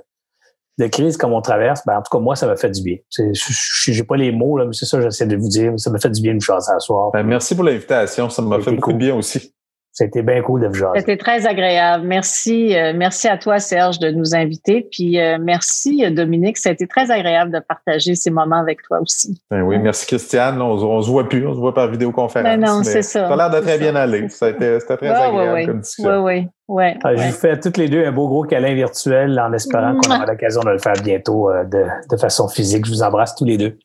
de crise comme on traverse, ben, en tout cas, moi, ça m'a fait du bien. Je n'ai pas les mots, là, mais c'est ça que j'essaie de vous dire. Ça m'a fait du bien de chasser à soir. Ben, merci pour l'invitation. Ça m'a fait beaucoup de bien aussi. C'était bien cool de vous jaser. C'était très agréable. Merci, euh, merci à toi, Serge, de nous inviter. Puis euh, merci, Dominique. Ça a été très agréable de partager ces moments avec toi aussi. Ben oui, merci, Christiane. On, on, se voit plus, on se voit par vidéoconférence. Ben non, c'est ça. Ça a l'air de très bien aller. C'était très agréable comme discussion. Oui, oui. Ouais, ah, Je vous fais toutes les deux un beau gros câlin virtuel en espérant qu'on aura l'occasion de le faire bientôt euh, de, de, façon phisique. Je vous embrasse tous les deux.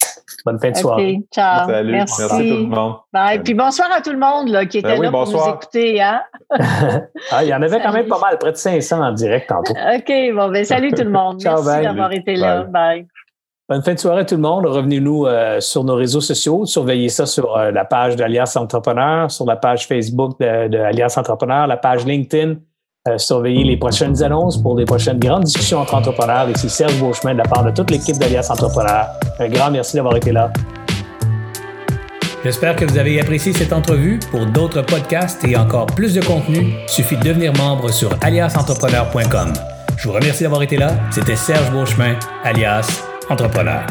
Bonne fin de soirée. Ciao. Salut. Merci. Merci tout le monde. Bye. Puis bonsoir à tout le monde là, qui était Ben oui, là pour bonsoir. nous écouter. Hein? ah, il y en avait quand même pas mal, près de 500 en direct tantôt. OK, bon, ben salut tout le monde. Ciao, Merci d'avoir été là. Bye. Bonne fin de soirée tout le monde. Revenez-nous euh, sur nos réseaux sociaux. Surveillez ça sur euh, la page d'Alliance Entrepreneur, sur la page Facebook de, de Entrepreneur, la page LinkedIn. Euh, surveillez les prochaines annonces pour les prochaines grandes discussions entre entrepreneurs. Ici Serge Beauchemin de la part de toute l'équipe d'Alliance Entrepreneur. Un grand merci d'avoir été là. J'espère que vous avez apprécié cette entrevue. Pour d'autres podcasts et encore plus de contenu, suffit de devenir membre sur aliasentrepreneur.com. Je vous remercie d'avoir été là. C'était Serge Beauchemin, alias Entrepreneur.